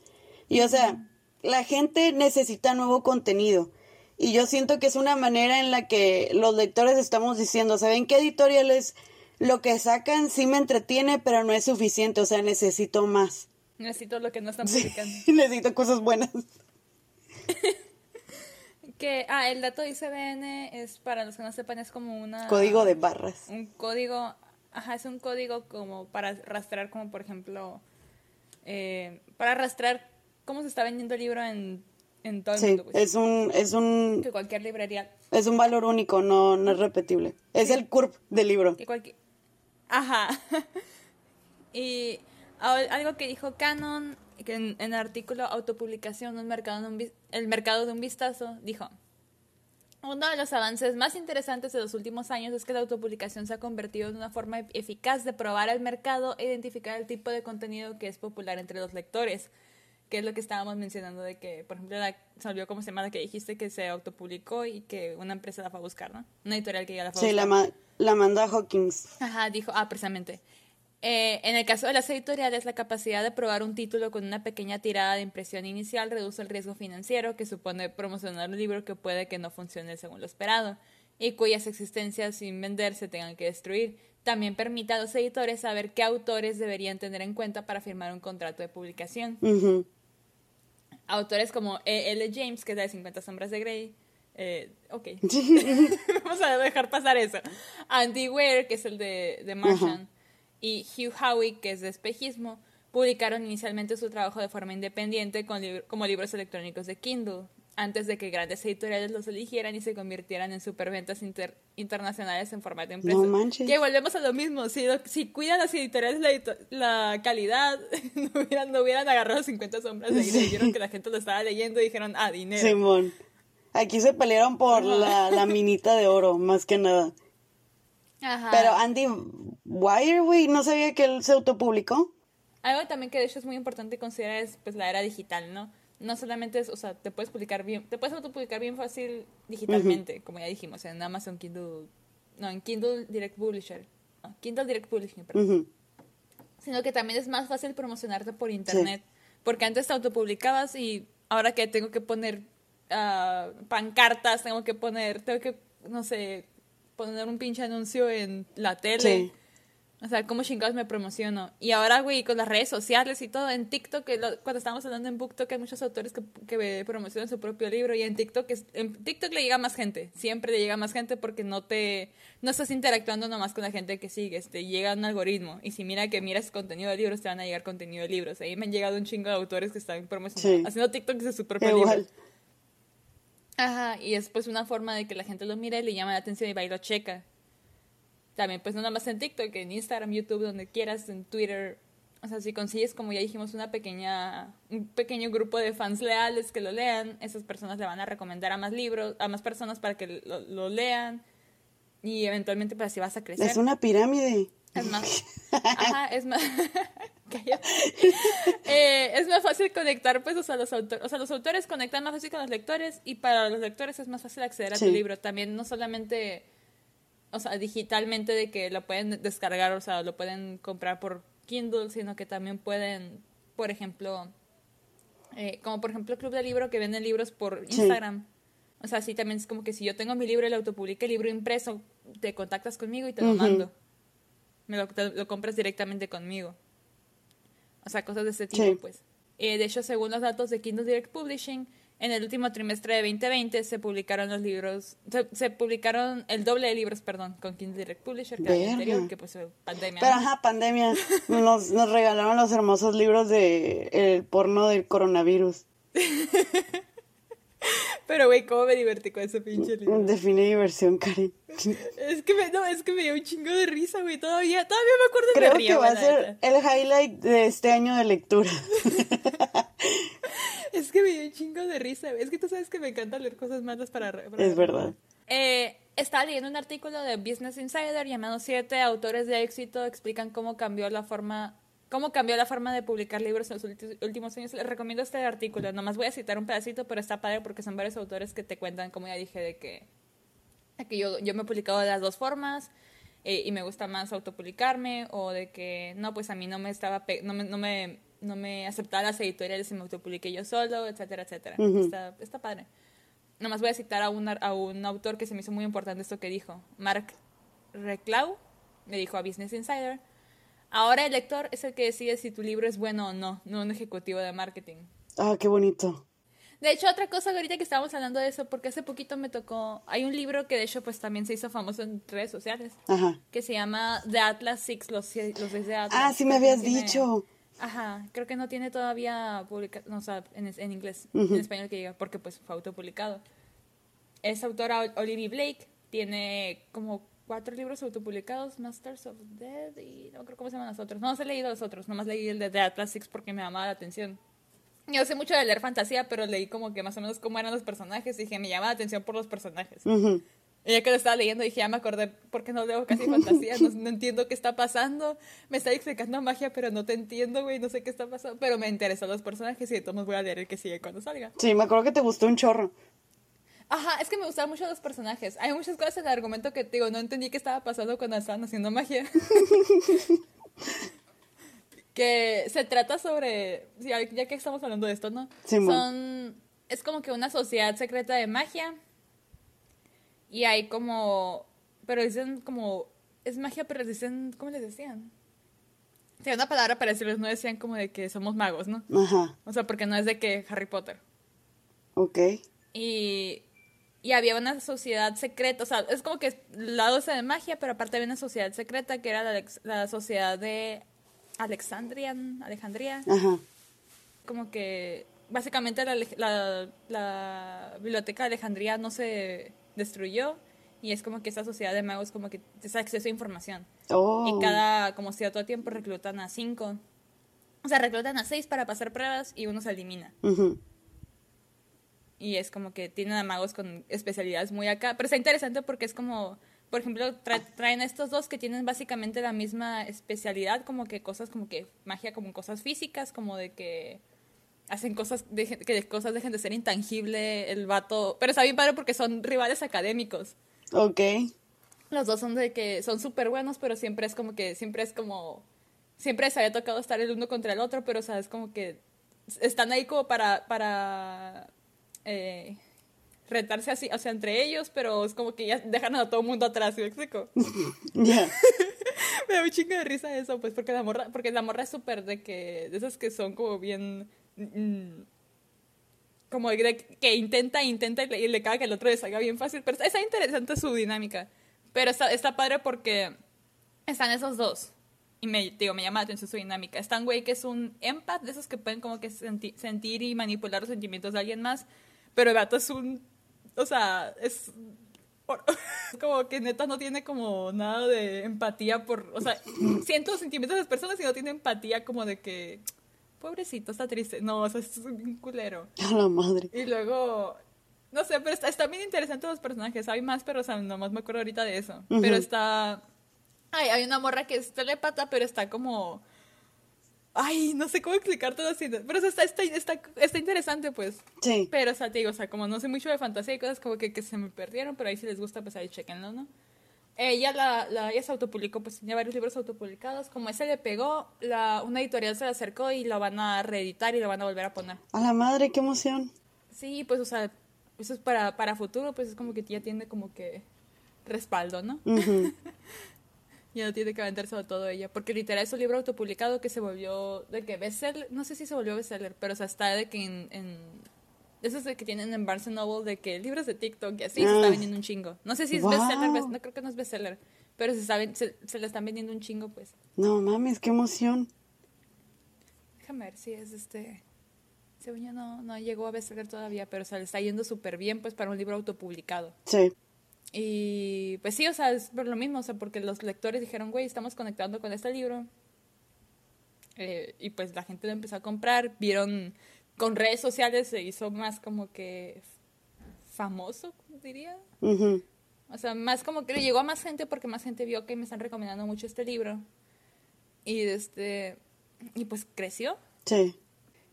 A: Y o sea, la gente necesita nuevo contenido. Y yo siento que es una manera en la que los lectores estamos diciendo, ¿saben qué editoriales lo que sacan sí me entretiene, pero no es suficiente? O sea, necesito más.
B: Necesito lo que no están publicando.
A: necesito cosas buenas.
B: que, ah, el dato de ICBN es, para los que no sepan, es como una...
A: Código de barras.
B: Un código, ajá, es un código como para rastrear, como por ejemplo, eh, para rastrear cómo se está vendiendo el libro en en todo el
A: sí,
B: mundo.
A: Pues. Es un, es un...
B: Que cualquier librería...
A: Es un valor único, no, no es repetible. Es el CURP del libro.
B: Que cualquier... Ajá. y algo que dijo Canon, que en, el artículo Autopublicación, un mercado un, el mercado de un vistazo, dijo... Uno de los avances más interesantes de los últimos años es que la autopublicación se ha convertido en una forma eficaz de probar el mercado e identificar el tipo de contenido que es popular entre los lectores que es lo que estábamos mencionando de que, por ejemplo, la, salió como semana que dijiste que se autopublicó y que una empresa la fue a buscar, ¿no? Una editorial que ya la fue a buscar.
A: Sí, la, la mandó a Hawkins.
B: Ajá, dijo, ah, precisamente. Eh, en el caso de las editoriales, la capacidad de probar un título con una pequeña tirada de impresión inicial reduce el riesgo financiero que supone promocionar un libro que puede que no funcione según lo esperado y cuyas existencias sin vender se tengan que destruir. También permite a los editores saber qué autores deberían tener en cuenta para firmar un contrato de publicación autores como E. L. James, que es de 50 sombras de Grey. Eh, ok. Vamos a dejar pasar eso. Andy Weir, que es el de, de Martian, y Hugh Howey, que es de espejismo, publicaron inicialmente su trabajo de forma independiente con como libros electrónicos de Kindle antes de que grandes editoriales los eligieran y se convirtieran en superventas internacionales en formato impreso.
A: No manches.
B: Que volvemos a lo mismo, si, si cuidan las editoriales la, calidad, no hubieran, no hubieran agarrado 50 sombras de sí. vieron que la gente lo estaba leyendo y dijeron, ah, dinero.
A: Simón. Aquí se pelearon por la, la, minita de oro, más que nada. Ajá. Pero Andy güey, no sabía que él se autopublicó.
B: Algo también que de hecho es muy importante considerar es pues la era digital, ¿no? no solamente es, o sea, te puedes publicar bien, te puedes autopublicar bien fácil digitalmente, como ya dijimos, en Amazon Kindle, no, en Kindle Direct Publisher, Kindle Direct Publishing, perdón. Sino que también es más fácil promocionarte por internet, porque antes te autopublicabas y ahora que tengo que poner uh, pancartas, tengo que poner, tengo que, no sé, poner un pinche anuncio en la tele. O sea, ¿cómo chingados me promociono? Y ahora, güey, con las redes sociales y todo, en TikTok, cuando estábamos hablando en BookTok, hay muchos autores que, que promocionan su propio libro y en TikTok, en TikTok le llega más gente, siempre le llega más gente porque no te, no estás interactuando nomás con la gente que sigues, te llega un algoritmo y si mira que miras contenido de libros, te van a llegar contenido de libros. Ahí me han llegado un chingo de autores que están promocionando, haciendo TikTok de su propio libro. Ajá, y es pues una forma de que la gente lo mire y le llama la atención y va y lo checa. También, pues no nada más en TikTok, en Instagram, YouTube, donde quieras, en Twitter. O sea, si consigues, como ya dijimos, una pequeña, un pequeño grupo de fans leales que lo lean, esas personas le van a recomendar a más libros, a más personas para que lo, lean. Y eventualmente, pues así vas a crecer.
A: Es una pirámide.
B: Es más. Ajá, es más. eh, es más fácil conectar, pues, o sea, los autores, o sea, los autores conectan más fácil con los lectores y para los lectores es más fácil acceder a tu libro. También no solamente o sea, digitalmente de que lo pueden descargar, o sea, lo pueden comprar por Kindle, sino que también pueden, por ejemplo, eh, como por ejemplo Club de Libro que venden libros por Instagram. O sea, sí, también es como que si yo tengo mi libro y lo autopublique el libro impreso, te contactas conmigo y te lo mando. Me lo, lo, compras directamente conmigo. O sea, cosas de ese tipo, pues. Eh, de hecho, según los datos de Kindle Direct Publishing, en el último trimestre de 2020 se publicaron los libros, se, publicaron el doble de libros, perdón, con Kindle Direct Publisher que el anterior, que pues pandemia.
A: Pero ajá, pandemia. nos, nos regalaron los hermosos libros de el porno del coronavirus.
B: Pero, güey, ¿cómo me divertí con ese pinche libro?
A: Define diversión, Karen.
B: Es que me, no, es que me dio un chingo de risa, güey. Todavía, todavía me acuerdo
A: de Creo que va a ser el highlight de este año de lectura.
B: es que me dio un chingo de risa, güey. Es que tú sabes que me encanta leer cosas malas para...
A: es verdad.
B: Eh, estaba leyendo un artículo de Business Insider llamado Siete autores de éxito explican cómo cambió la forma cómo cambió la forma de publicar libros en los últimos años. Les recomiendo este artículo. Nomás voy a citar un pedacito, pero está padre porque son varios autores que te cuentan, como ya dije, de que, que yo, yo me he publicado de las dos formas eh, y me gusta más autopublicarme o de que no, pues a mí no me estaba, no me, no me, no me aceptaba las editoriales y me autopubliqué yo solo, etcétera, etcétera. está, está padre. Nomás voy a citar a un, a un autor que se me hizo muy importante esto que dijo. Mark Reclau me dijo a Business Insider Ahora el lector es el que decide si tu libro es bueno o no, no un ejecutivo de marketing.
A: Ah, qué bonito.
B: De hecho, otra cosa ahorita que estábamos hablando de eso, porque hace poquito me tocó, hay un libro que de hecho pues también se hizo famoso en redes sociales, Ajá. que se llama The Atlas Six, los, los seis de Atlas.
A: Ah, sí me habías dicho.
B: Ajá, creo que no tiene todavía publicado, no, o sea, en, en inglés, en español que diga, porque pues fue autopublicado. Es autora Olivia Blake, tiene como cuatro libros autopublicados, Masters of Dead y no creo cómo se llaman los otros. No los he leído los otros, nomás leí el de The Atlas Six porque me llamaba la atención. Yo sé mucho de leer fantasía, pero leí como que más o menos cómo eran los personajes y dije, me llama la atención por los personajes. Y ya que lo estaba leyendo dije, ya me acordé porque no leo casi fantasía, no, entiendo qué está pasando. Me está explicando magia, pero no te entiendo, güey, no sé qué está pasando. Pero me interesan los personajes y de todos voy a leer el que sigue cuando salga.
A: Sí, me acuerdo que te gustó un chorro.
B: Ajá, es que me gustaban mucho los personajes. Hay muchas cosas en el argumento que digo, no entendí qué estaba pasando cuando estaban haciendo magia. que se trata sobre, ya, que estamos hablando de esto, ¿no? Son, es como que una sociedad secreta de magia. Y hay como, pero dicen como, es magia, pero dicen, ¿cómo les decían? Sí, una palabra para decirles, no decían como de que somos magos, ¿no? Ajá. O sea, porque no es de que Harry Potter.
A: Ok.
B: Y y había una sociedad secreta, o sea, es como que lado de magia, pero aparte había una sociedad secreta que era la, sociedad de Alexandria, Alejandría. Ajá. Como que básicamente la, la, biblioteca de Alejandría no se destruyó y es como que esa sociedad de magos como que tiene acceso a información. Oh. Y cada como cierto tiempo reclutan a cinco. O sea, reclutan a seis para pasar pruebas y uno se elimina. Ajá y es como que tienen a magos con especialidades muy acá, pero está interesante porque es como, por ejemplo, traen estos dos que tienen básicamente la misma especialidad, como que cosas como que magia, como cosas físicas, como de que hacen cosas, de, que cosas dejen de ser intangible, el vato, pero está bien padre porque son rivales académicos.
A: Ok.
B: Los dos son de que son súper buenos, pero siempre es como que, siempre es como, siempre se había tocado estar el uno contra el otro, pero o sea, es como que están ahí como para, para eh, retarse así, o sea, entre ellos, pero es como que ya dejan a todo el mundo atrás, ¿me explico? Ya. me da un chingo de risa eso, pues, porque la morra, porque la morra es súper de que, de esas que son como bien, mm, como de que intenta, intenta y le, y le caga que el otro le salga bien fácil, pero está interesante su dinámica, pero está, está padre porque están esos dos. Y me, digo, me llama la atención su dinámica. Están güey que es un empath, de esos que pueden como que sentir y manipular los sentimientos de alguien más pero el vato es un. O sea, es. Como que neta no tiene como nada de empatía por. O sea, siento los sentimientos de las personas y no tiene empatía como de que. Pobrecito, está triste. No, o sea, es un culero.
A: A la madre.
B: Y luego. No sé, pero está, está bien interesante los personajes. Hay más, pero o sea, nomás me acuerdo ahorita de eso. Pero está. Ay, hay una morra que es telepata, pero está como Ay, no sé cómo todo así. Pero está, está, está, está, interesante, pues. Sí. Pero, o sea, te digo, o sea, como no sé mucho de fantasía y cosas como que, que se me perdieron, pero ahí si les gusta, pues ahí chequenlo, ¿no? Ella, la, la, ella se autopublicó, pues tenía varios libros autopublicados. Como ese le pegó, la, una editorial se le acercó y lo van a reeditar y lo van a volver a poner.
A: A la madre, qué emoción.
B: Sí, pues, o sea, eso es para, para futuro, pues es como que ya tiene como que respaldo, ¿no? ya no tiene que sobre todo ella, porque literal es un libro autopublicado que se volvió, de que bestseller, no sé si se volvió bestseller, pero o sea, está de que en, en esos de que tienen en Barnes Noble de que libros de TikTok y así se está ah. vendiendo un chingo. No sé si es bestseller, no creo que no es bestseller, pero se, se, se le están vendiendo un chingo, pues.
A: No mames, qué emoción.
B: Déjame ver si es este. Según yo no, no llegó a bestseller todavía, pero se le está yendo súper bien, pues, para un libro autopublicado.
A: Sí.
B: Y pues sí, o sea, es por lo mismo, o sea, porque los lectores dijeron, güey, estamos conectando con este libro. Eh, y pues la gente lo empezó a comprar, vieron con redes sociales se hizo más como que famoso, diría. O sea, más como que le llegó a más gente porque más gente vio que me están recomendando mucho este libro. Y este y pues creció.
A: Sí.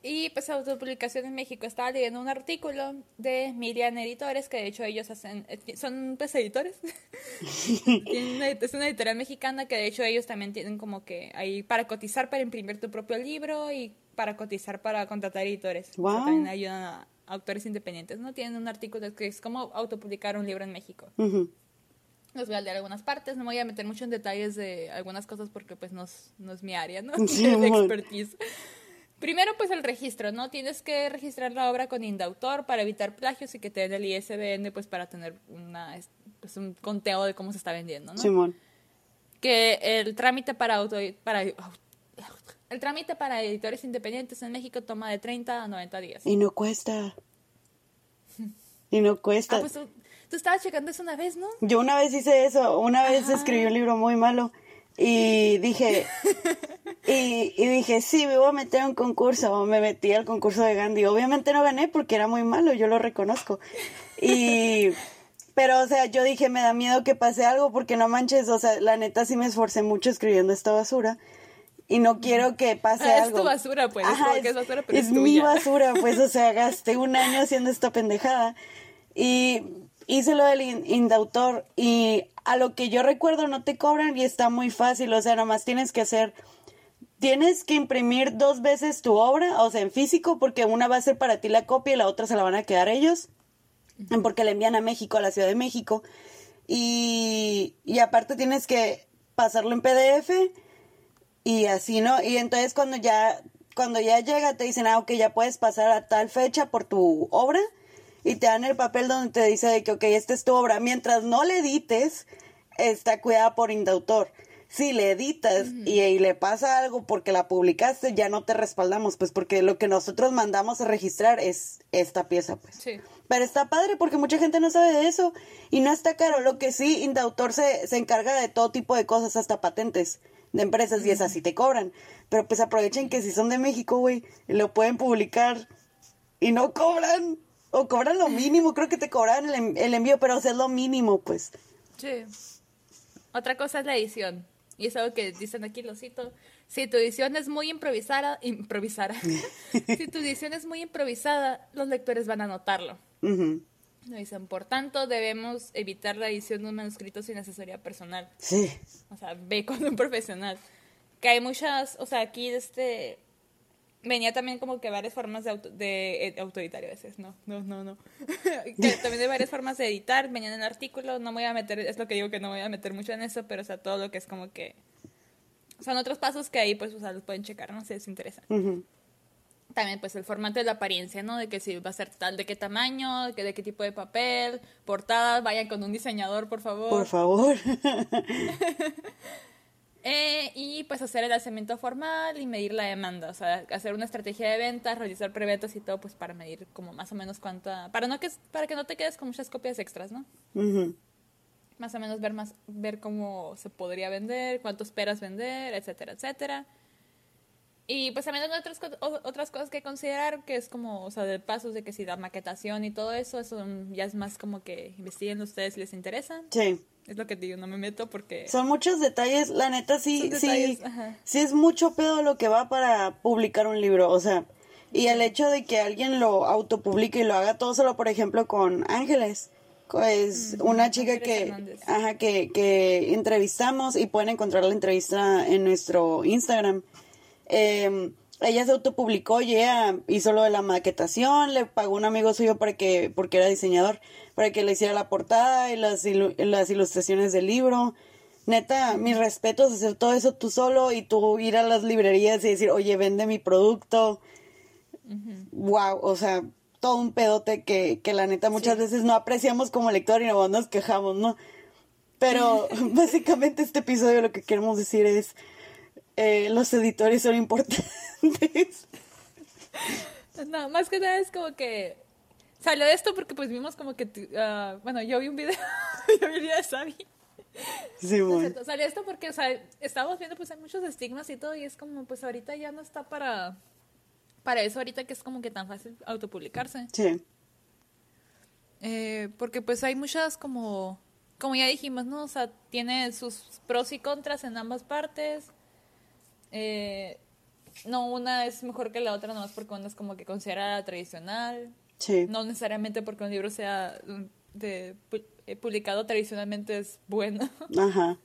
B: Y pues Autopublicación en México estaba leyendo un artículo de Miriam Editores, que de hecho ellos hacen, eh, son pues editores. es una editorial mexicana que de hecho ellos también tienen como que ahí para cotizar para imprimir tu propio libro y para cotizar para contratar editores.
A: Wow.
B: también ayudan a autores independientes, ¿no? Tienen un artículo que es como autopublicar un libro en México. Les voy a leer algunas partes, no me voy a meter mucho en detalles de algunas cosas porque pues no es, no es mi área, ¿no? Sí, de expertise. Primero, pues el registro, ¿no? Tienes que registrar la obra con Indautor para evitar plagios y que te den el ISBN, pues para tener una, pues, un conteo de cómo se está vendiendo, ¿no?
A: Simón.
B: Que el trámite para auto, para el trámite para editores independientes en México toma de 30 a 90 días.
A: Y no cuesta. Y no cuesta.
B: Ah, pues tú, estabas checando eso una vez, ¿no?
A: Yo una vez hice eso. Una vez escribí un libro muy malo y dije, y, y, dije, sí, me voy a meter a un concurso. Me metí al concurso de Gandhi. Obviamente no gané porque era muy malo, yo lo reconozco. Y, pero, o sea, yo dije, me da miedo que pase algo porque no manches, o sea, la neta sí me esforcé mucho escribiendo esta basura. Y no quiero que pase algo.
B: Es tu basura, pues. es, basura,
A: pero es, mi basura, pues, o sea, gasté un año haciendo esta pendejada. Y hice lo del indautor y a lo que yo recuerdo no te cobran y está muy fácil, o sea, nomás tienes que hacer, tienes que imprimir dos veces tu obra, o sea, en físico, porque una va a ser para ti la copia y la otra se la van a quedar ellos, porque la envían a México, a la Ciudad de México, y, y aparte tienes que pasarlo en PDF y así, ¿no? Y entonces cuando ya, cuando ya llega te dicen, ah, ok, ya puedes pasar a tal fecha por tu obra, y te dan el papel donde te dice de que, ok, esta es tu obra. Mientras no le edites, está cuidada por indautor. Si le editas y, le pasa algo porque la publicaste, ya no te respaldamos, pues porque lo que nosotros mandamos a registrar es esta pieza, pues.
B: Sí.
A: Pero está padre porque mucha gente no sabe de eso y no está caro. Lo que sí, Indautor se, se encarga de todo tipo de cosas, hasta patentes de empresas y esas sí te cobran. Pero pues aprovechen que si son de México, güey, lo pueden publicar y no cobran. O cobran lo mínimo, creo que te cobran el, el envío, pero es lo mínimo, pues.
B: Sí. Otra cosa es la edición. Y es algo que dicen aquí, lo cito. Si tu edición es muy improvisada, improvisada. si tu edición es muy improvisada, los lectores van a notarlo. dicen, por tanto, debemos evitar la edición de un manuscrito sin asesoría personal.
A: Sí.
B: O sea, ve con un profesional. Que hay muchas, o sea, aquí este venía también como que varias formas de, auto, de, eh, autoritario a veces, no, no, no, no. también de varias formas de editar, venía en el artículo, no me voy a meter, es lo que digo que no me voy a meter mucho en eso, pero o sea, todo lo que es como que son otros pasos que ahí pues o sea, los pueden checar, no sé si les interesa. También pues el formato de la apariencia, ¿no? De que si va a ser tal, de qué tamaño, de qué, de qué tipo de papel, portadas, vayan con un diseñador, por favor.
A: Por favor.
B: Eh, y pues hacer el lanzamiento formal y medir la demanda, o sea, hacer una estrategia de ventas, realizar preventas y todo, pues para medir como más o menos cuánta, para no que para que no te quedes con muchas copias extras, ¿no? Más o menos ver más, ver cómo se podría vender, cuánto esperas vender, etcétera, etcétera. Y pues también hay otras, otras cosas que considerar, que es como, o sea, de pasos de que si la maquetación y todo eso, eso ya es más como que investiguen ustedes si les interesa.
A: Sí.
B: Es lo que digo, no me meto porque...
A: Son muchos detalles, la neta sí, sí, sí es mucho pedo lo que va para publicar un libro, o sea, y el hecho de que alguien lo autopublique y lo haga todo solo, por ejemplo, con Ángeles, es una chica que, ajá, que, que entrevistamos y pueden encontrar la entrevista en nuestro Instagram. Eh, ella se autopublicó y ella hizo lo de la maquetación, le pagó un amigo suyo para que, porque era diseñador, para que le hiciera la portada y las, las ilustraciones del libro. Neta, mis respetos, hacer todo eso tú solo y tú ir a las librerías y decir, oye, vende mi producto. Wow, o sea, todo un pedote que, que la neta muchas veces no apreciamos como lector y nos quejamos, ¿no? Pero básicamente este episodio lo que queremos decir es, eh, los editores son importantes.
B: no, más que nada es como que salió esto porque pues vimos como que, uh, bueno, yo vi un video, yo vi el video de Sabi. Sí, bueno. Salió esto porque, o sea, estábamos viendo pues hay muchos estigmas y todo y es como pues ahorita ya no está para, para eso ahorita que es como que tan fácil autopublicarse. Sí. Eh, porque pues hay muchas como, como ya dijimos, ¿no? O sea, tiene sus pros y contras en ambas partes. Eh, no una es mejor que la otra, no es porque una es como que considerada tradicional. Sí. No necesariamente porque un libro sea de, eh, publicado tradicionalmente es bueno.
A: Ajá.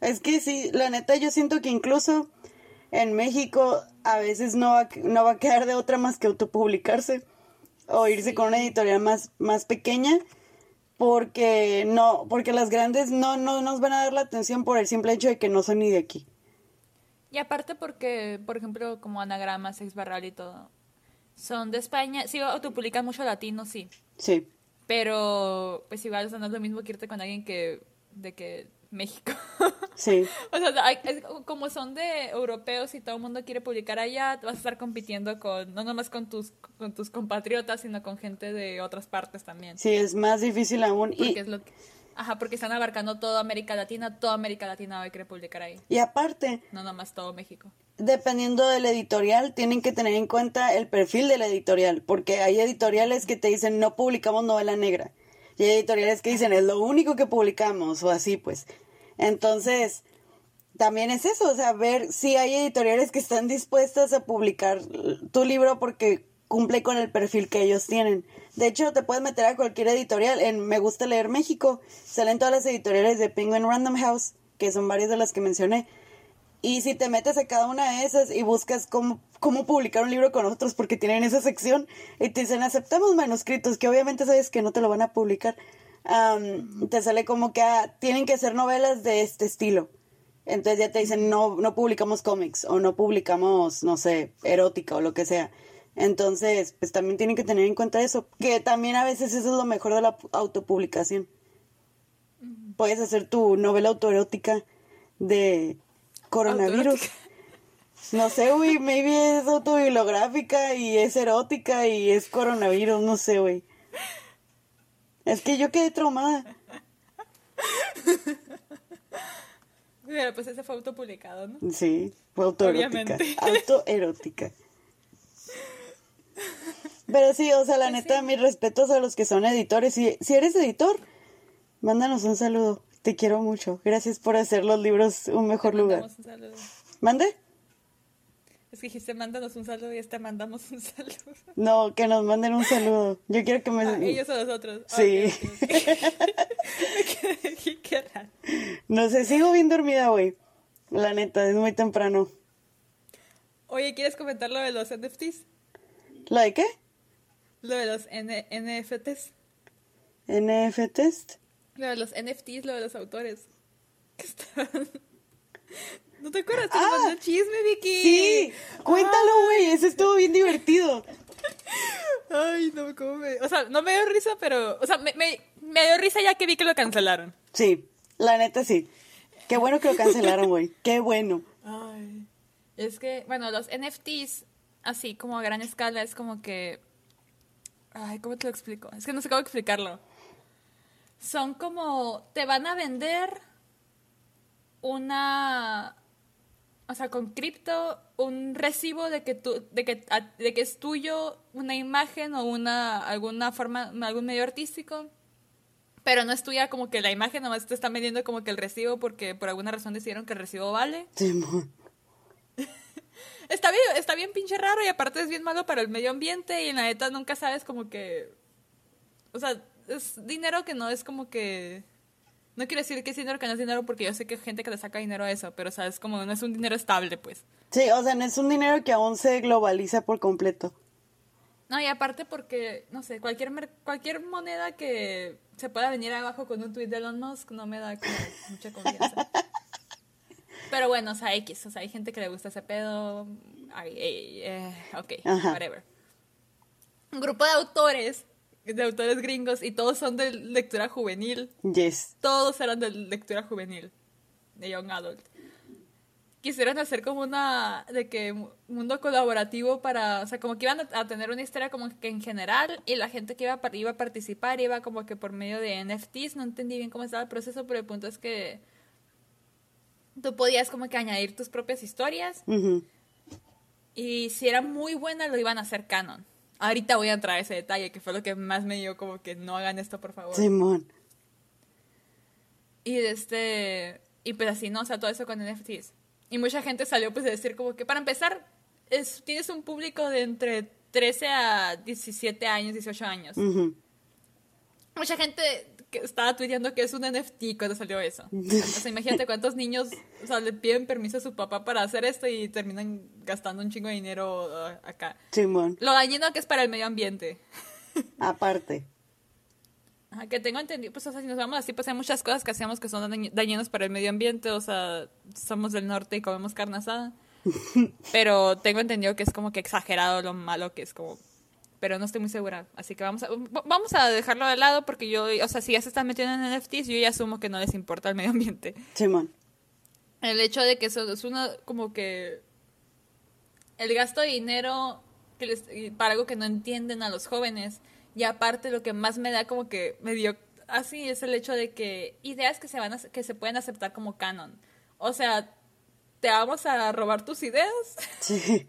A: Es que sí, la neta yo siento que incluso en México a veces no va, no va a quedar de otra más que autopublicarse o irse con una editorial más, más pequeña porque no, porque las grandes no, no nos van a dar la atención por el simple hecho de que no son ni de aquí.
B: Y aparte porque, por ejemplo, como Anagrama, Sex Barral y todo, son de España. Sí, autopublican mucho latino, sí. Sí. Pero, pues igual, no es lo mismo que irte con alguien que, de que México. Sí. o sea, como son de europeos y todo el mundo quiere publicar allá, vas a estar compitiendo con, no nomás con tus, con tus compatriotas, sino con gente de otras partes también.
A: Sí, es más difícil aún.
B: Porque y... es lo que Ajá, porque están abarcando toda América Latina, toda América Latina va a querer publicar ahí.
A: Y aparte...
B: No nomás todo México.
A: Dependiendo del editorial, tienen que tener en cuenta el perfil del editorial, porque hay editoriales que te dicen no publicamos novela negra. Y hay editoriales que dicen es lo único que publicamos, o así pues. Entonces, también es eso, o sea, ver si hay editoriales que están dispuestas a publicar tu libro porque cumple con el perfil que ellos tienen. De hecho, te puedes meter a cualquier editorial. En Me Gusta Leer México salen todas las editoriales de Penguin Random House, que son varias de las que mencioné. Y si te metes a cada una de esas y buscas cómo, cómo publicar un libro con otros, porque tienen esa sección, y te dicen, aceptamos manuscritos, que obviamente sabes que no te lo van a publicar, te sale como que ah, tienen que ser novelas de este estilo. Entonces ya te dicen, no, no publicamos cómics, o no publicamos, no sé, erótica o lo que sea. Entonces, pues también tienen que tener en cuenta eso, que también a veces eso es lo mejor de la autopublicación. Puedes hacer tu novela autoerótica de coronavirus. No sé, güey, maybe es autobiográfica y es erótica y es coronavirus, no sé, güey. Es que yo quedé traumada.
B: Pero pues ese fue autopublicado, ¿no?
A: Sí, fue autoerótica. Autoerótica. Pero sí, o sea, la neta, mis respetos a los que son editores. Si, si eres editor, mándanos un saludo. Te quiero mucho. Gracias por hacer los libros un mejor lugar. Un saludo. ¿Mande?
B: Es que dijiste, mándanos un saludo y este mandamos un saludo.
A: No, que nos manden un saludo. Yo quiero que me...
B: Ah, ellos a nosotros. Sí.
A: me quedé, no sé, sigo bien dormida, güey. La neta, es muy temprano.
B: Oye, ¿quieres comentar lo de los NFTs?
A: ¿La de qué?
B: Lo de los NFTs.
A: ¿NFTs?
B: Lo de los NFTs, lo de los autores. ¿No te acuerdas? Te
A: ah,
B: chisme, Vicky.
A: Sí, cuéntalo, güey. Eso estuvo bien divertido.
B: Ay, no, ¿cómo me...? O sea, no me dio risa, pero... O sea, me, me, me dio risa ya que vi que lo cancelaron.
A: Sí, la neta sí. Qué bueno que lo cancelaron, güey. Qué bueno.
B: Ay. Es que, bueno, los NFTs, así como a gran escala, es como que Ay, ¿cómo te lo explico? Es que no sé cómo explicarlo. Son como. Te van a vender una. O sea, con cripto, un recibo de que, tú, de, que, de que es tuyo una imagen o una alguna forma, algún medio artístico, pero no es tuya como que la imagen, nomás te están vendiendo como que el recibo porque por alguna razón decidieron que el recibo vale. Sí, está bien, está bien pinche raro y aparte es bien malo para el medio ambiente y en la neta nunca sabes como que... O sea, es dinero que no es como que... No quiero decir que es dinero que no es dinero porque yo sé que hay gente que le saca dinero a eso, pero sabes como no es un dinero estable, pues.
A: Sí, o sea, no es un dinero que aún se globaliza por completo.
B: No, y aparte porque, no sé, cualquier cualquier moneda que se pueda venir abajo con un tweet de Elon Musk no me da como mucha confianza. Pero bueno, o sea, X, o sea, hay gente que le gusta ese pedo. Ay, eh, ok, whatever. Un grupo de autores de autores gringos y todos son de lectura juvenil.
A: Yes.
B: Todos eran de lectura juvenil, de Young Adult. Quisieron hacer como una, de que mundo colaborativo para, o sea, como que iban a, tener una historia como que en general y la gente que iba a, iba a participar iba como que por medio de NFTs, no entendí bien cómo estaba el proceso, pero el punto es que tú podías como que añadir tus propias historias y si era muy buena lo iban a hacer canon. Ahorita voy a entrar a ese detalle, que fue lo que más me dio como que no hagan esto, por favor.
A: Simón.
B: Y este, y pues así, ¿no? O sea, todo eso con NFTs. Y mucha gente salió pues a decir como que para empezar, es, tienes un público de entre 13 a 17 años, 18 años. Mucha gente estaba tuiteando que es un NFT cuando salió eso. O sea, imagínate cuántos niños o sea, le piden permiso a su papá para hacer esto y terminan gastando un chingo de dinero uh, acá.
A: Simón.
B: Lo dañino que es para el medio ambiente.
A: Aparte.
B: que tengo entendido, pues, o sea, si nos vamos así, pues hay muchas cosas que hacemos que son dañinos para el medio ambiente, o sea, somos del norte y comemos carne asada. Pero tengo entendido que es como que exagerado lo malo que es como pero no estoy muy segura. Así que vamos a, vamos a dejarlo de lado porque yo, o sea, si ya se están metiendo en NFTs, yo ya asumo que no les importa el medio ambiente.
A: Simón.
B: El hecho de que eso es una, como que el gasto de dinero que les, para algo que no entienden a los jóvenes y aparte lo que más me da como que me dio así es el hecho de que ideas que se van a, que se pueden aceptar como canon. O sea, te vamos a robar tus ideas.
A: Sí.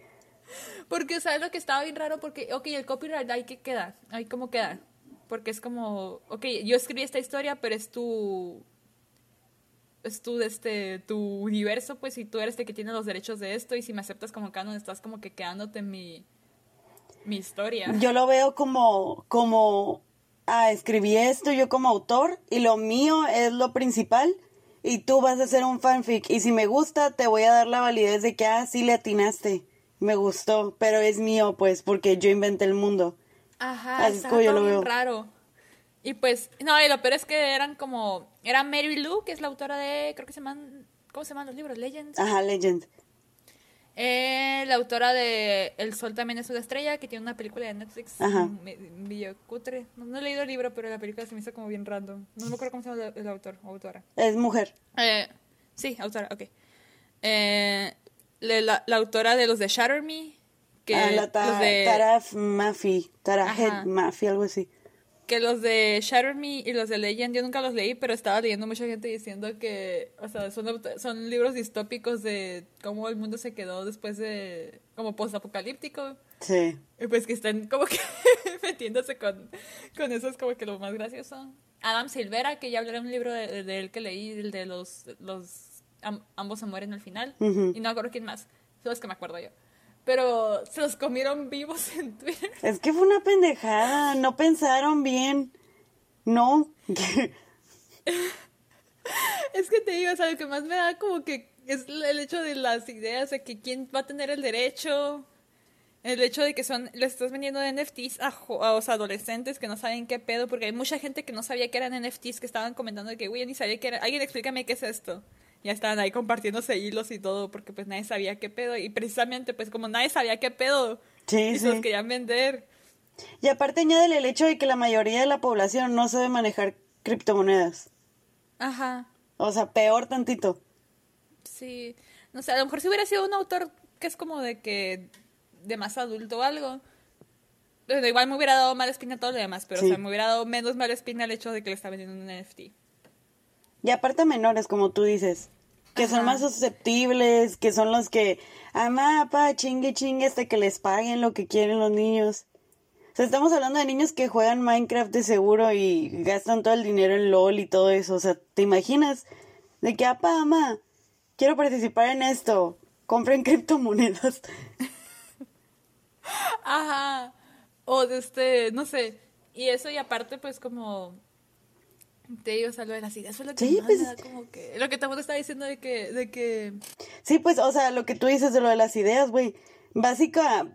B: Porque, ¿sabes lo que estaba bien raro? Porque, ok, el copyright ahí que queda, ahí cómo queda. Porque es como, ok, yo escribí esta historia, pero es tu, es tu, este, tu universo, pues, y tú eres el que tiene los derechos de esto, y si me aceptas como canon, estás como que quedándote en mi, mi historia.
A: Yo lo veo como, como, ah, escribí esto yo como autor, y lo mío es lo principal, y tú vas a hacer un fanfic, y si me gusta, te voy a dar la validez de que, ah, sí le atinaste me gustó, pero es mío, pues, porque yo inventé el mundo.
B: Ajá, Así es yo lo veo. raro. Y pues, no, y lo peor es que eran como, era Mary Lou, que es la autora de, creo que se llaman, ¿cómo se llaman los libros? Legends.
A: Ajá, Legends.
B: Eh, la autora de El Sol también es una estrella, que tiene una película de Netflix.
A: Ajá.
B: Video cutre. No, he leído el libro, pero la película se me hizo como bien random. No me acuerdo cómo se llama el, autor o autora.
A: Es mujer.
B: Eh, sí, autora, ok. Eh, la, la, autora de los de Shatter Me. Que
A: ah, la ta, los de, Taraf Mafi, Tarajet Mafi, algo así.
B: Que los de Shatter Me y los de Legend, yo nunca los leí, pero estaba leyendo mucha gente diciendo que, o sea, son, son libros distópicos de cómo el mundo se quedó después de, como post-apocalíptico.
A: Sí.
B: Y pues que están como que metiéndose con, con eso es como que lo más gracioso. Adam Silvera, que ya hablaré un libro de, de él que leí, el de los, los ambos se mueren al final. Y no acuerdo quién más. Son los que me acuerdo yo. Pero se los comieron vivos en Twitter.
A: Es que fue una pendejada. No pensaron bien. No.
B: es que te digo, o sea, lo que más me da como que es el hecho de las ideas de que quién va a tener el derecho. El hecho de que son, les estás vendiendo NFTs a, a, los adolescentes que no saben qué pedo, porque hay mucha gente que no sabía que eran NFTs, que estaban comentando de que, güey, ni sabía que era, alguien explícame qué es esto ya estaban ahí compartiéndose hilos y todo, porque pues nadie sabía qué pedo. Y precisamente, pues como nadie sabía qué pedo,
A: sí,
B: y los querían vender.
A: Y aparte añade el hecho de que la mayoría de la población no sabe manejar criptomonedas.
B: Ajá.
A: O sea, peor tantito.
B: Sí. No sé, a lo mejor si hubiera sido un autor que es como de que de más adulto o algo. igual me hubiera dado mala espina todo lo demás, pero o sea, me hubiera dado menos mala espina el hecho de que le estaba vendiendo un NFT.
A: Y aparte menores, como tú dices que son más susceptibles, que son los que, ama, pa, chingue, chingue, hasta que les paguen lo que quieren los niños. O sea, estamos hablando de niños que juegan Minecraft de seguro y gastan todo el dinero en LOL y todo eso. O sea, ¿te imaginas? De que, apa, ama, quiero participar en esto. Compren criptomonedas.
B: Ajá. O de este, no sé. Y eso y aparte, pues como Te digo, o sea, lo de las ideas fue lo que sí, pues, como que... Lo que todo está diciendo de que, de que...
A: Sí, pues, o sea, lo que tú dices de lo de las ideas, güey. Básica,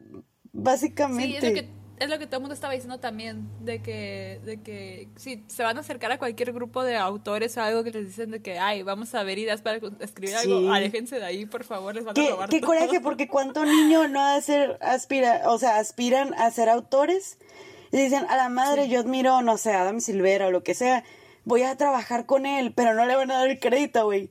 A: básicamente...
B: Sí, es lo que es lo que todo el mundo estaba diciendo también, de que, de que si se van a acercar a cualquier grupo de autores o algo que les dicen de que, ay, vamos a ver ideas para escribir algo, aléjense de ahí, por favor, les van
A: a
B: robar
A: Qué coraje, porque cuánto niño no ha ser, aspira, o sea, aspiran a ser autores y dicen, a la madre, yo admiro, no sé, a Adam Silvera o lo que sea, voy a trabajar con él, pero no le van a dar el crédito, güey.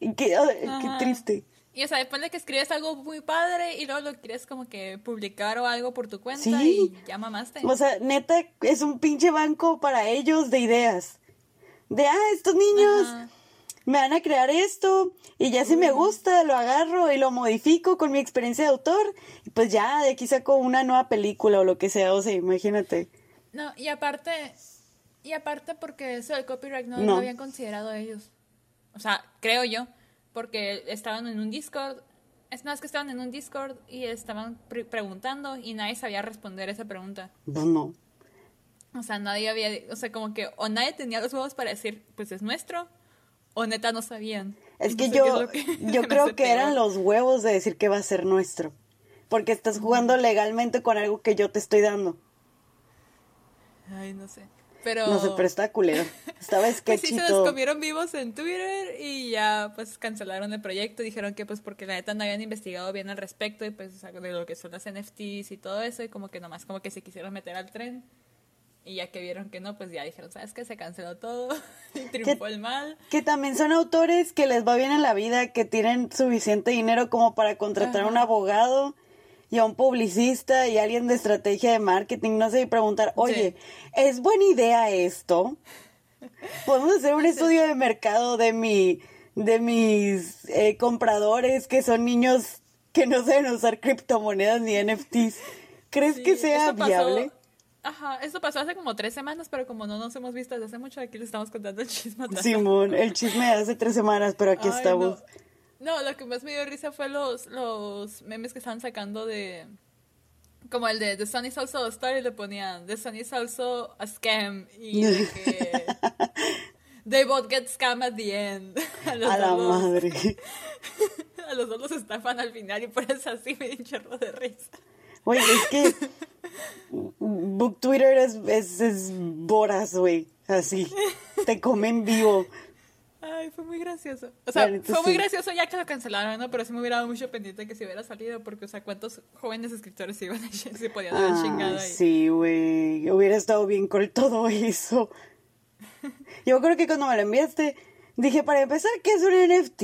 A: Qué, qué triste.
B: Y o sea, después de que escribes algo muy padre y luego lo quieres como que publicar o algo por tu cuenta y ya mamaste.
A: O sea, neta, es un pinche banco para ellos de ideas. De, ah, estos niños me van a crear esto y ya si me gusta lo agarro y lo modifico con mi experiencia de autor y pues ya de aquí saco una nueva película o lo que sea, o sea, imagínate.
B: No, y aparte, y aparte porque eso del copyright no, no. lo habían considerado ellos. O sea, creo yo porque estaban en un Discord. Es más que estaban en un Discord y estaban preguntando y nadie sabía responder esa pregunta.
A: No, no.
B: O sea, nadie había, o sea, como que o nadie tenía los huevos para decir, pues es nuestro, o neta no sabían.
A: Es que yo, yo creo que eran los huevos de decir que va a ser nuestro. Porque estás jugando legalmente con algo que yo te estoy dando.
B: Ay, no sé. Pero...
A: No sé, pero está culero. Estaba pues
B: sí, se los comieron vivos en Twitter y ya pues cancelaron el proyecto. Dijeron que pues porque la neta no habían investigado bien al respecto y pues de lo que son las NFTs y todo eso y como que nomás como que se quisieron meter al tren. Y ya que vieron que no, pues ya dijeron, ¿sabes qué? Se canceló todo y triunfó el mal.
A: Que también son autores que les va bien en la vida, que tienen suficiente dinero como para contratar a un abogado y a un publicista y a alguien de estrategia de marketing, no sé, y preguntar, oye, ¿es buena idea esto? Podemos hacer un estudio de mercado de mi, de mis eh, compradores que son niños que no saben usar criptomonedas ni NFTs. ¿Crees que sea viable?
B: Ajá, esto pasó hace como tres semanas, pero como no nos hemos visto desde hace mucho, aquí les estamos contando el chisme.
A: Simón, el chisme de hace tres semanas, pero aquí estamos.
B: No, lo que más me dio risa fue los, los memes que estaban sacando de... Como el de The Sun is also a star y le ponían The Sun is also a scam y de que... They both get scam at the end.
A: A, la madre.
B: a los dos los estafan al final y por eso así me di un chorro de risa.
A: Oye, es que Book Twitter es, es, es boras, güey. Así. Te comen vivo.
B: Ay, fue muy gracioso. O sea, fue muy gracioso ya que lo cancelaron, ¿no? Pero sí me hubiera dado mucho pendiente que si hubiera salido, porque, o sea, ¿cuántos jóvenes escritores se, iban a, se podían haber chingado ahí?
A: Sí, güey. Hubiera estado bien con todo eso. Yo creo que cuando me lo enviaste, dije, para empezar, ¿qué es un NFT?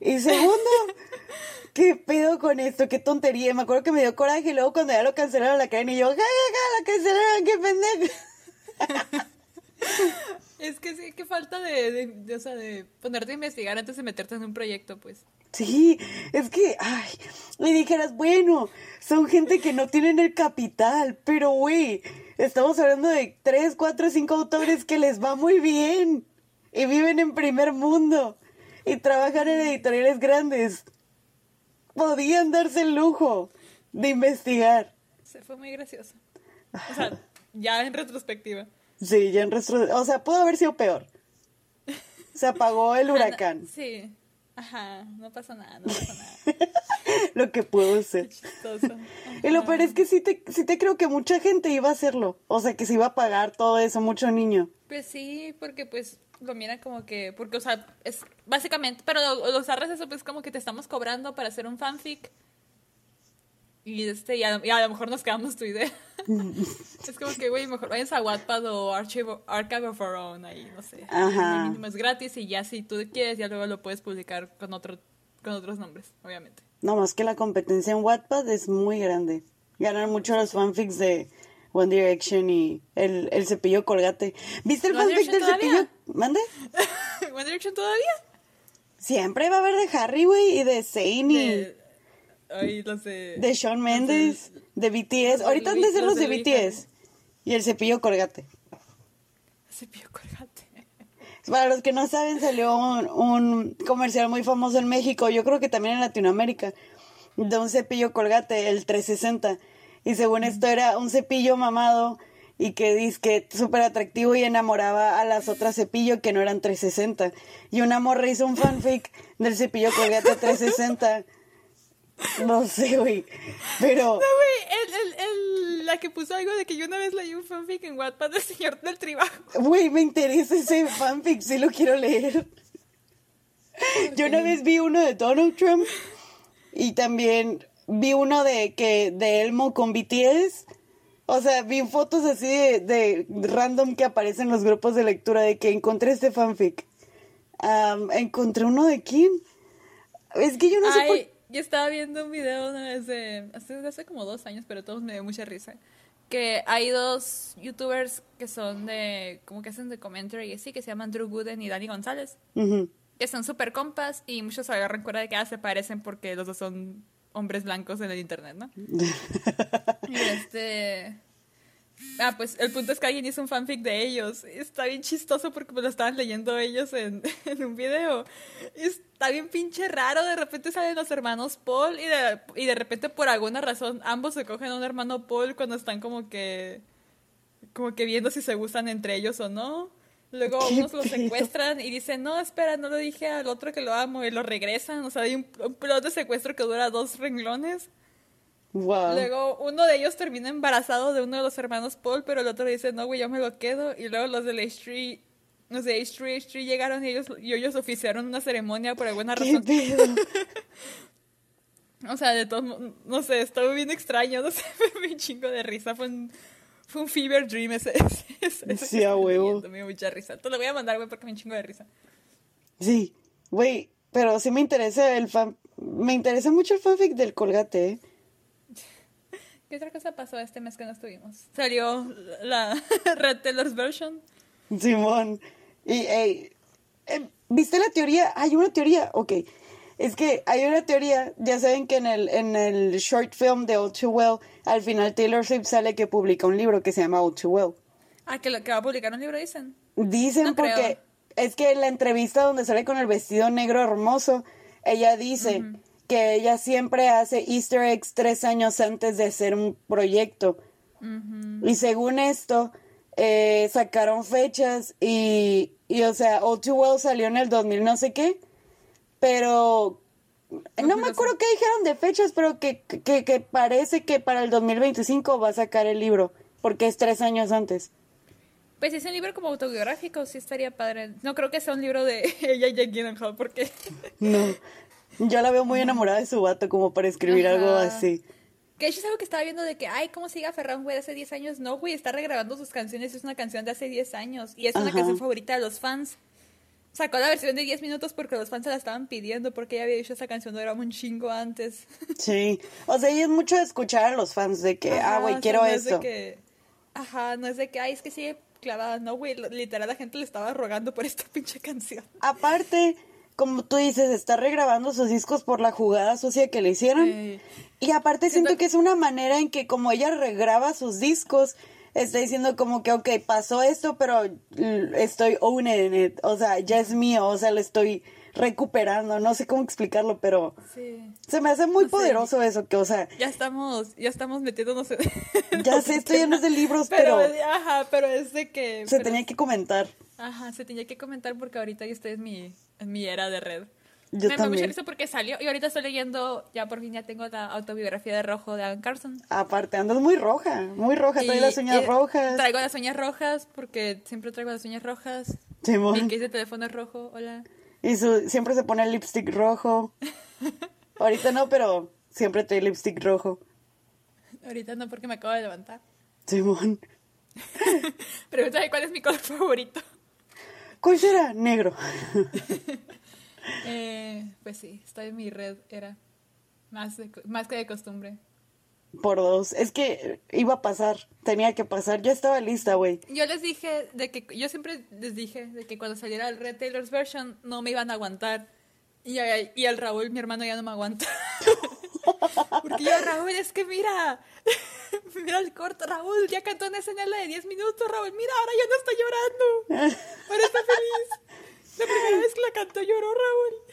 A: Y segundo, ¿qué pedo con esto? ¿Qué tontería? Me acuerdo que me dio coraje y luego cuando ya lo cancelaron la cadena y yo, ¡ja, ja, ja! ¡La cancelaron! ¡Qué pendejo!
B: Es que sí, que falta de, de, o sea, de ponerte a investigar antes de meterte en un proyecto, pues.
A: Sí, es que, ay, le dijeras, bueno, son gente que no tienen el capital, pero güey, estamos hablando de tres, cuatro, cinco autores que les va muy bien y viven en primer mundo y trabajan en editoriales grandes. Podían darse el lujo de investigar.
B: Se fue muy gracioso. O sea, ya en retrospectiva.
A: Sí, ya en resto... O sea, pudo haber sido peor. Se apagó el huracán.
B: Sí. Ajá, no pasa nada, no pasa nada.
A: lo que pudo ser. Y lo peor es que sí te, sí te creo que mucha gente iba a hacerlo. O sea, que se iba a pagar todo eso, mucho niño.
B: Pues sí, porque pues lo miran como que, porque o sea, es básicamente, pero los arres eso pues como que te estamos cobrando para hacer un fanfic y, este, y a, lo mejor nos quedamos tu idea. es como que, güey, mejor vayan a Wattpad o Archive, Archive of Our Own, ahí, no sé. Ajá. Es gratis y ya si tú quieres, ya luego lo puedes publicar con, otro, con otros nombres, obviamente.
A: No, más que la competencia en Wattpad es muy grande. Ganan mucho los fanfics de One Direction y el, el cepillo colgate. ¿Viste el fanfic del cepillo? ¿Mande?
B: ¿One Direction todavía?
A: Siempre va a haber de Harry, güey, y de Zayn y...
B: Ay, de...
A: De Shawn Mendes, de, BTS. Ahorita han de ser los de, BTS. Y el cepillo colgate.
B: cepillo colgate.
A: Para los que no saben, salió un, comercial muy famoso en México, yo creo que también en Latinoamérica, de un cepillo colgate, el 360. Y según esto era un cepillo mamado y que dice que súper atractivo y enamoraba a las otras cepillo que no eran 360. Y una morra hizo un fanfic del cepillo colgate 360. No sé, güey. Pero.
B: No, güey, el, el, el, la que puso algo de que yo una vez leí un fanfic en Wattpad del señor del trabajo.
A: Güey, me interesa ese fanfic, sí lo quiero leer. Yo una vez vi uno de Donald Trump y también vi uno de que de Elmo con BTS. O sea, vi fotos así de, de random que aparecen en los grupos de lectura de que encontré este fanfic. Encontré uno de quién. Es que yo no sé por
B: yo estaba viendo un video una vez de hace, hace como dos años, pero todos me dio mucha risa. Que hay dos youtubers que son de, como que hacen de commentary y así, que se llaman Drew Gooden y Dani González. Que son súper compas y muchos agarran cuenta de que ah, se parecen porque los dos son hombres blancos en el internet, ¿no? y este... Ah, pues el punto es que alguien hizo un fanfic de ellos. Está bien chistoso porque pues, lo estaban leyendo ellos en, en un video. Está bien pinche raro. De repente salen los hermanos Paul y de, y de repente por alguna razón ambos se cogen a un hermano Paul cuando están como que... Como que viendo si se gustan entre ellos o no. Luego
A: ¿Qué
B: unos los
A: pedo?
B: secuestran y dicen, no, espera, no lo dije al otro que lo amo y lo regresan. O sea, hay un, un plot de secuestro que dura dos renglones.
A: Wow.
B: Luego uno de ellos termina embarazado de uno de los hermanos Paul, pero el otro dice, no, güey, yo me lo quedo. Y luego los del H3, los de H3, H3 llegaron y ellos, y ellos oficiaron una ceremonia por alguna
A: ¿Qué
B: razón.
A: pedo?
B: O sea, de todos no sé, estuvo bien extraño, no sé, me dio un chingo de risa. Fue un, fue un fever dream ese. ese, ese
A: Sí, a huevo.
B: Me dio mucha risa. Te lo voy a mandar, güey, porque me chingo de risa.
A: Sí, güey, pero sí me interesa el fan, me interesa mucho el fanfic del Colgate, ¿eh?
B: ¿Qué otra cosa pasó este mes que no estuvimos? Salió la Red Taylor's version.
A: Simón. Y, ey, eh, ¿viste la teoría? Hay una teoría, ok. Es que hay una teoría, ya saben que en el, en el short film de All Too Well, al final Taylor Swift sale que publica un libro que se llama All Too Well.
B: Ah, que, lo, que va a publicar un libro, dicen.
A: Dicen
B: No creo.
A: porque es que en la entrevista donde sale con el vestido negro hermoso, ella dice que ella siempre hace Easter eggs tres años antes de hacer un proyecto. Y según esto, eh, sacaron fechas y, y, o sea, All Too Well salió en el 2000 no sé qué, pero no me acuerdo qué dijeron de fechas, pero que, que, que parece que para el 2025 va a sacar el libro, porque es tres años antes.
B: Pues es un libro como autobiográfico, sí estaría padre. No creo que sea un libro de ella y Jake Gyllenhaal, porque...
A: No. Yo la veo muy enamorada de su vato como para escribir algo así.
B: Que hecho es algo que estaba viendo de que, ay, ¿cómo sigue aferrado un güey de hace 10 años? No, güey, está regrabando sus canciones, es una canción de hace 10 años. Y es una canción favorita de los fans. Sacó la versión de 10 minutos porque los fans se la estaban pidiendo, porque ella había dicho esa canción no era un chingo antes.
A: Sí. O sea, y es mucho de escuchar a los fans de que,
B: Ajá,
A: ah, güey,
B: o sea,
A: quiero
B: no es de
A: esto.
B: que- Ajá, no es de que, ay, es que sigue clavada. No, güey, literal la gente le estaba rogando por esta pinche canción.
A: Aparte, como tú dices, está regrabando sus discos por la jugada sucia que le hicieron. Y aparte siento
B: Siento-
A: que es una manera en que como ella regraba sus discos, está diciendo como que, ok, pasó esto, pero estoy owning it. O sea, ya es mío, o sea, lo estoy recuperando. No sé cómo explicarlo, pero
B: sí.
A: se me hace muy
B: No sé.
A: poderoso eso, que, o sea,
B: Ya estamos, ya estamos metiéndonos en...
A: ya sé, esto ya no es de libros,
B: Pero,
A: pero
B: ajá, pero es de que...
A: se
B: pero-
A: tenía que comentar.
B: Ajá, se tenía que comentar porque ahorita estoy en mi, mi era de red.
A: Yo
B: me
A: también.
B: risa porque salió y ahorita estoy leyendo, ya por fin ya tengo la autobiografía de Rojo de Alan Carson.
A: Aparte, andas muy roja, muy roja, trae
B: Y-
A: las uñas
B: y
A: rojas.
B: Traigo las uñas rojas porque siempre traigo las uñas rojas.
A: Simón.
B: Mi case de teléfono es rojo, hola.
A: Y su, siempre se pone el lipstick rojo. Ahorita no, pero siempre trae lipstick rojo.
B: Ahorita no porque me acabo de levantar.
A: Simón.
B: Pregúntame cuál es mi color favorito.
A: ¿Cuál será? Negro.
B: Eh, pues sí, estoy en mi red, era más, de- más que de costumbre.
A: Por dos. Es que iba a pasar. Tenía que pasar. Ya estaba lista, güey.
B: Yo les dije de que yo siempre les dije de que cuando saliera el Red Taylor's version no me iban a aguantar. Y, y el Raúl, mi hermano, ya no me aguanta. Porque yo, Raúl, es que mira, mira el corto, Raúl, ya cantó una escena de 10 minutos, Raúl, mira, ahora ya no está llorando. Ahora está feliz. La primera vez que la cantó lloró Raúl.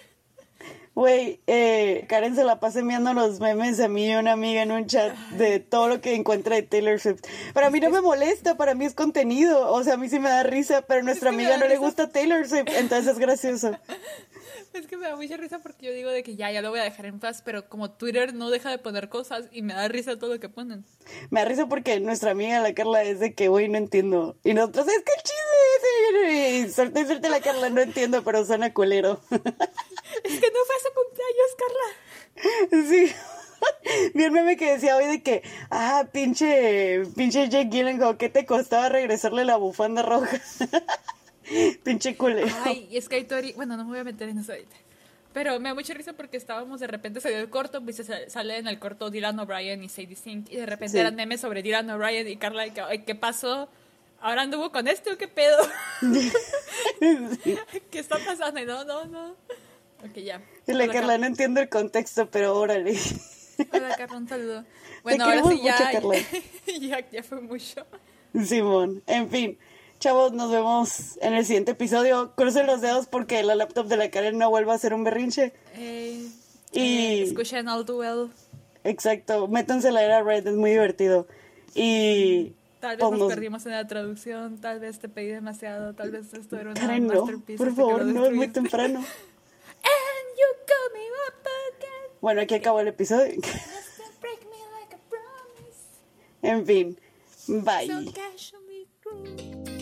A: Güey, eh, Karen se la pasa enviando los memes a mí y una amiga en un chat de todo lo que encuentra de Taylor Swift. Para mí no me molesta, para mí es contenido. O sea, a mí sí me da risa, pero a nuestra
B: que
A: amiga no le gusta Taylor Swift, entonces es gracioso.
B: Es que me da mucha risa porque yo digo de que ya, ya lo voy a dejar en paz, pero como Twitter no deja de poner cosas y me da risa todo lo que ponen.
A: Me da risa porque nuestra amiga, la Carla, es de que, güey, no entiendo. Y nosotros, es que el chiste es... Y suerte, suerte la Carla, no entiendo, pero suena culero.
B: Es que no fue su cumpleaños, Carla.
A: Sí. Vi el meme que decía hoy de que, ah, pinche, pinche Jake Gyllenhaal, ¿qué te costaba regresarle la bufanda roja? pinche culero.
B: Ay, y es que hay teoría. Bueno, no me voy a meter en eso ahorita. Pero me da mucha risa porque estábamos de repente salió el corto, pues se sale en el corto Dylan O'Brien y Sadie Sink, y de repente
A: Sí.
B: eran memes sobre Dylan O'Brien y Carla, y que, ay, ¿qué pasó? ¿Ahora anduvo con este o qué pedo? ¿Qué está pasando? Y no, no, no. Ok, ya.
A: Y la Carla, no entiendo el contexto, pero órale.
B: Hola, Carla, un saludo. Bueno, ahora
A: queremos
B: sí ya,
A: mucho, Carla.
B: ya, ya fue mucho.
A: Simón, en fin. Chavos, nos vemos en el siguiente episodio. Crucen los dedos porque la laptop de la Karen no vuelva a ser un berrinche.
B: Eh,
A: Y-
B: eh, escuchen All Too Well.
A: Exacto, métanse la era Red, es muy divertido. Y
B: Tal vez
A: pues,
B: nos perdimos en la traducción, tal vez te pedí demasiado, tal vez esto era una
A: Karen, no, por favor, no, es muy temprano.
B: And you call me up again,
A: Bueno, aquí acabó el episodio.
B: just to break me like a promise,
A: en fin, bye.
B: so.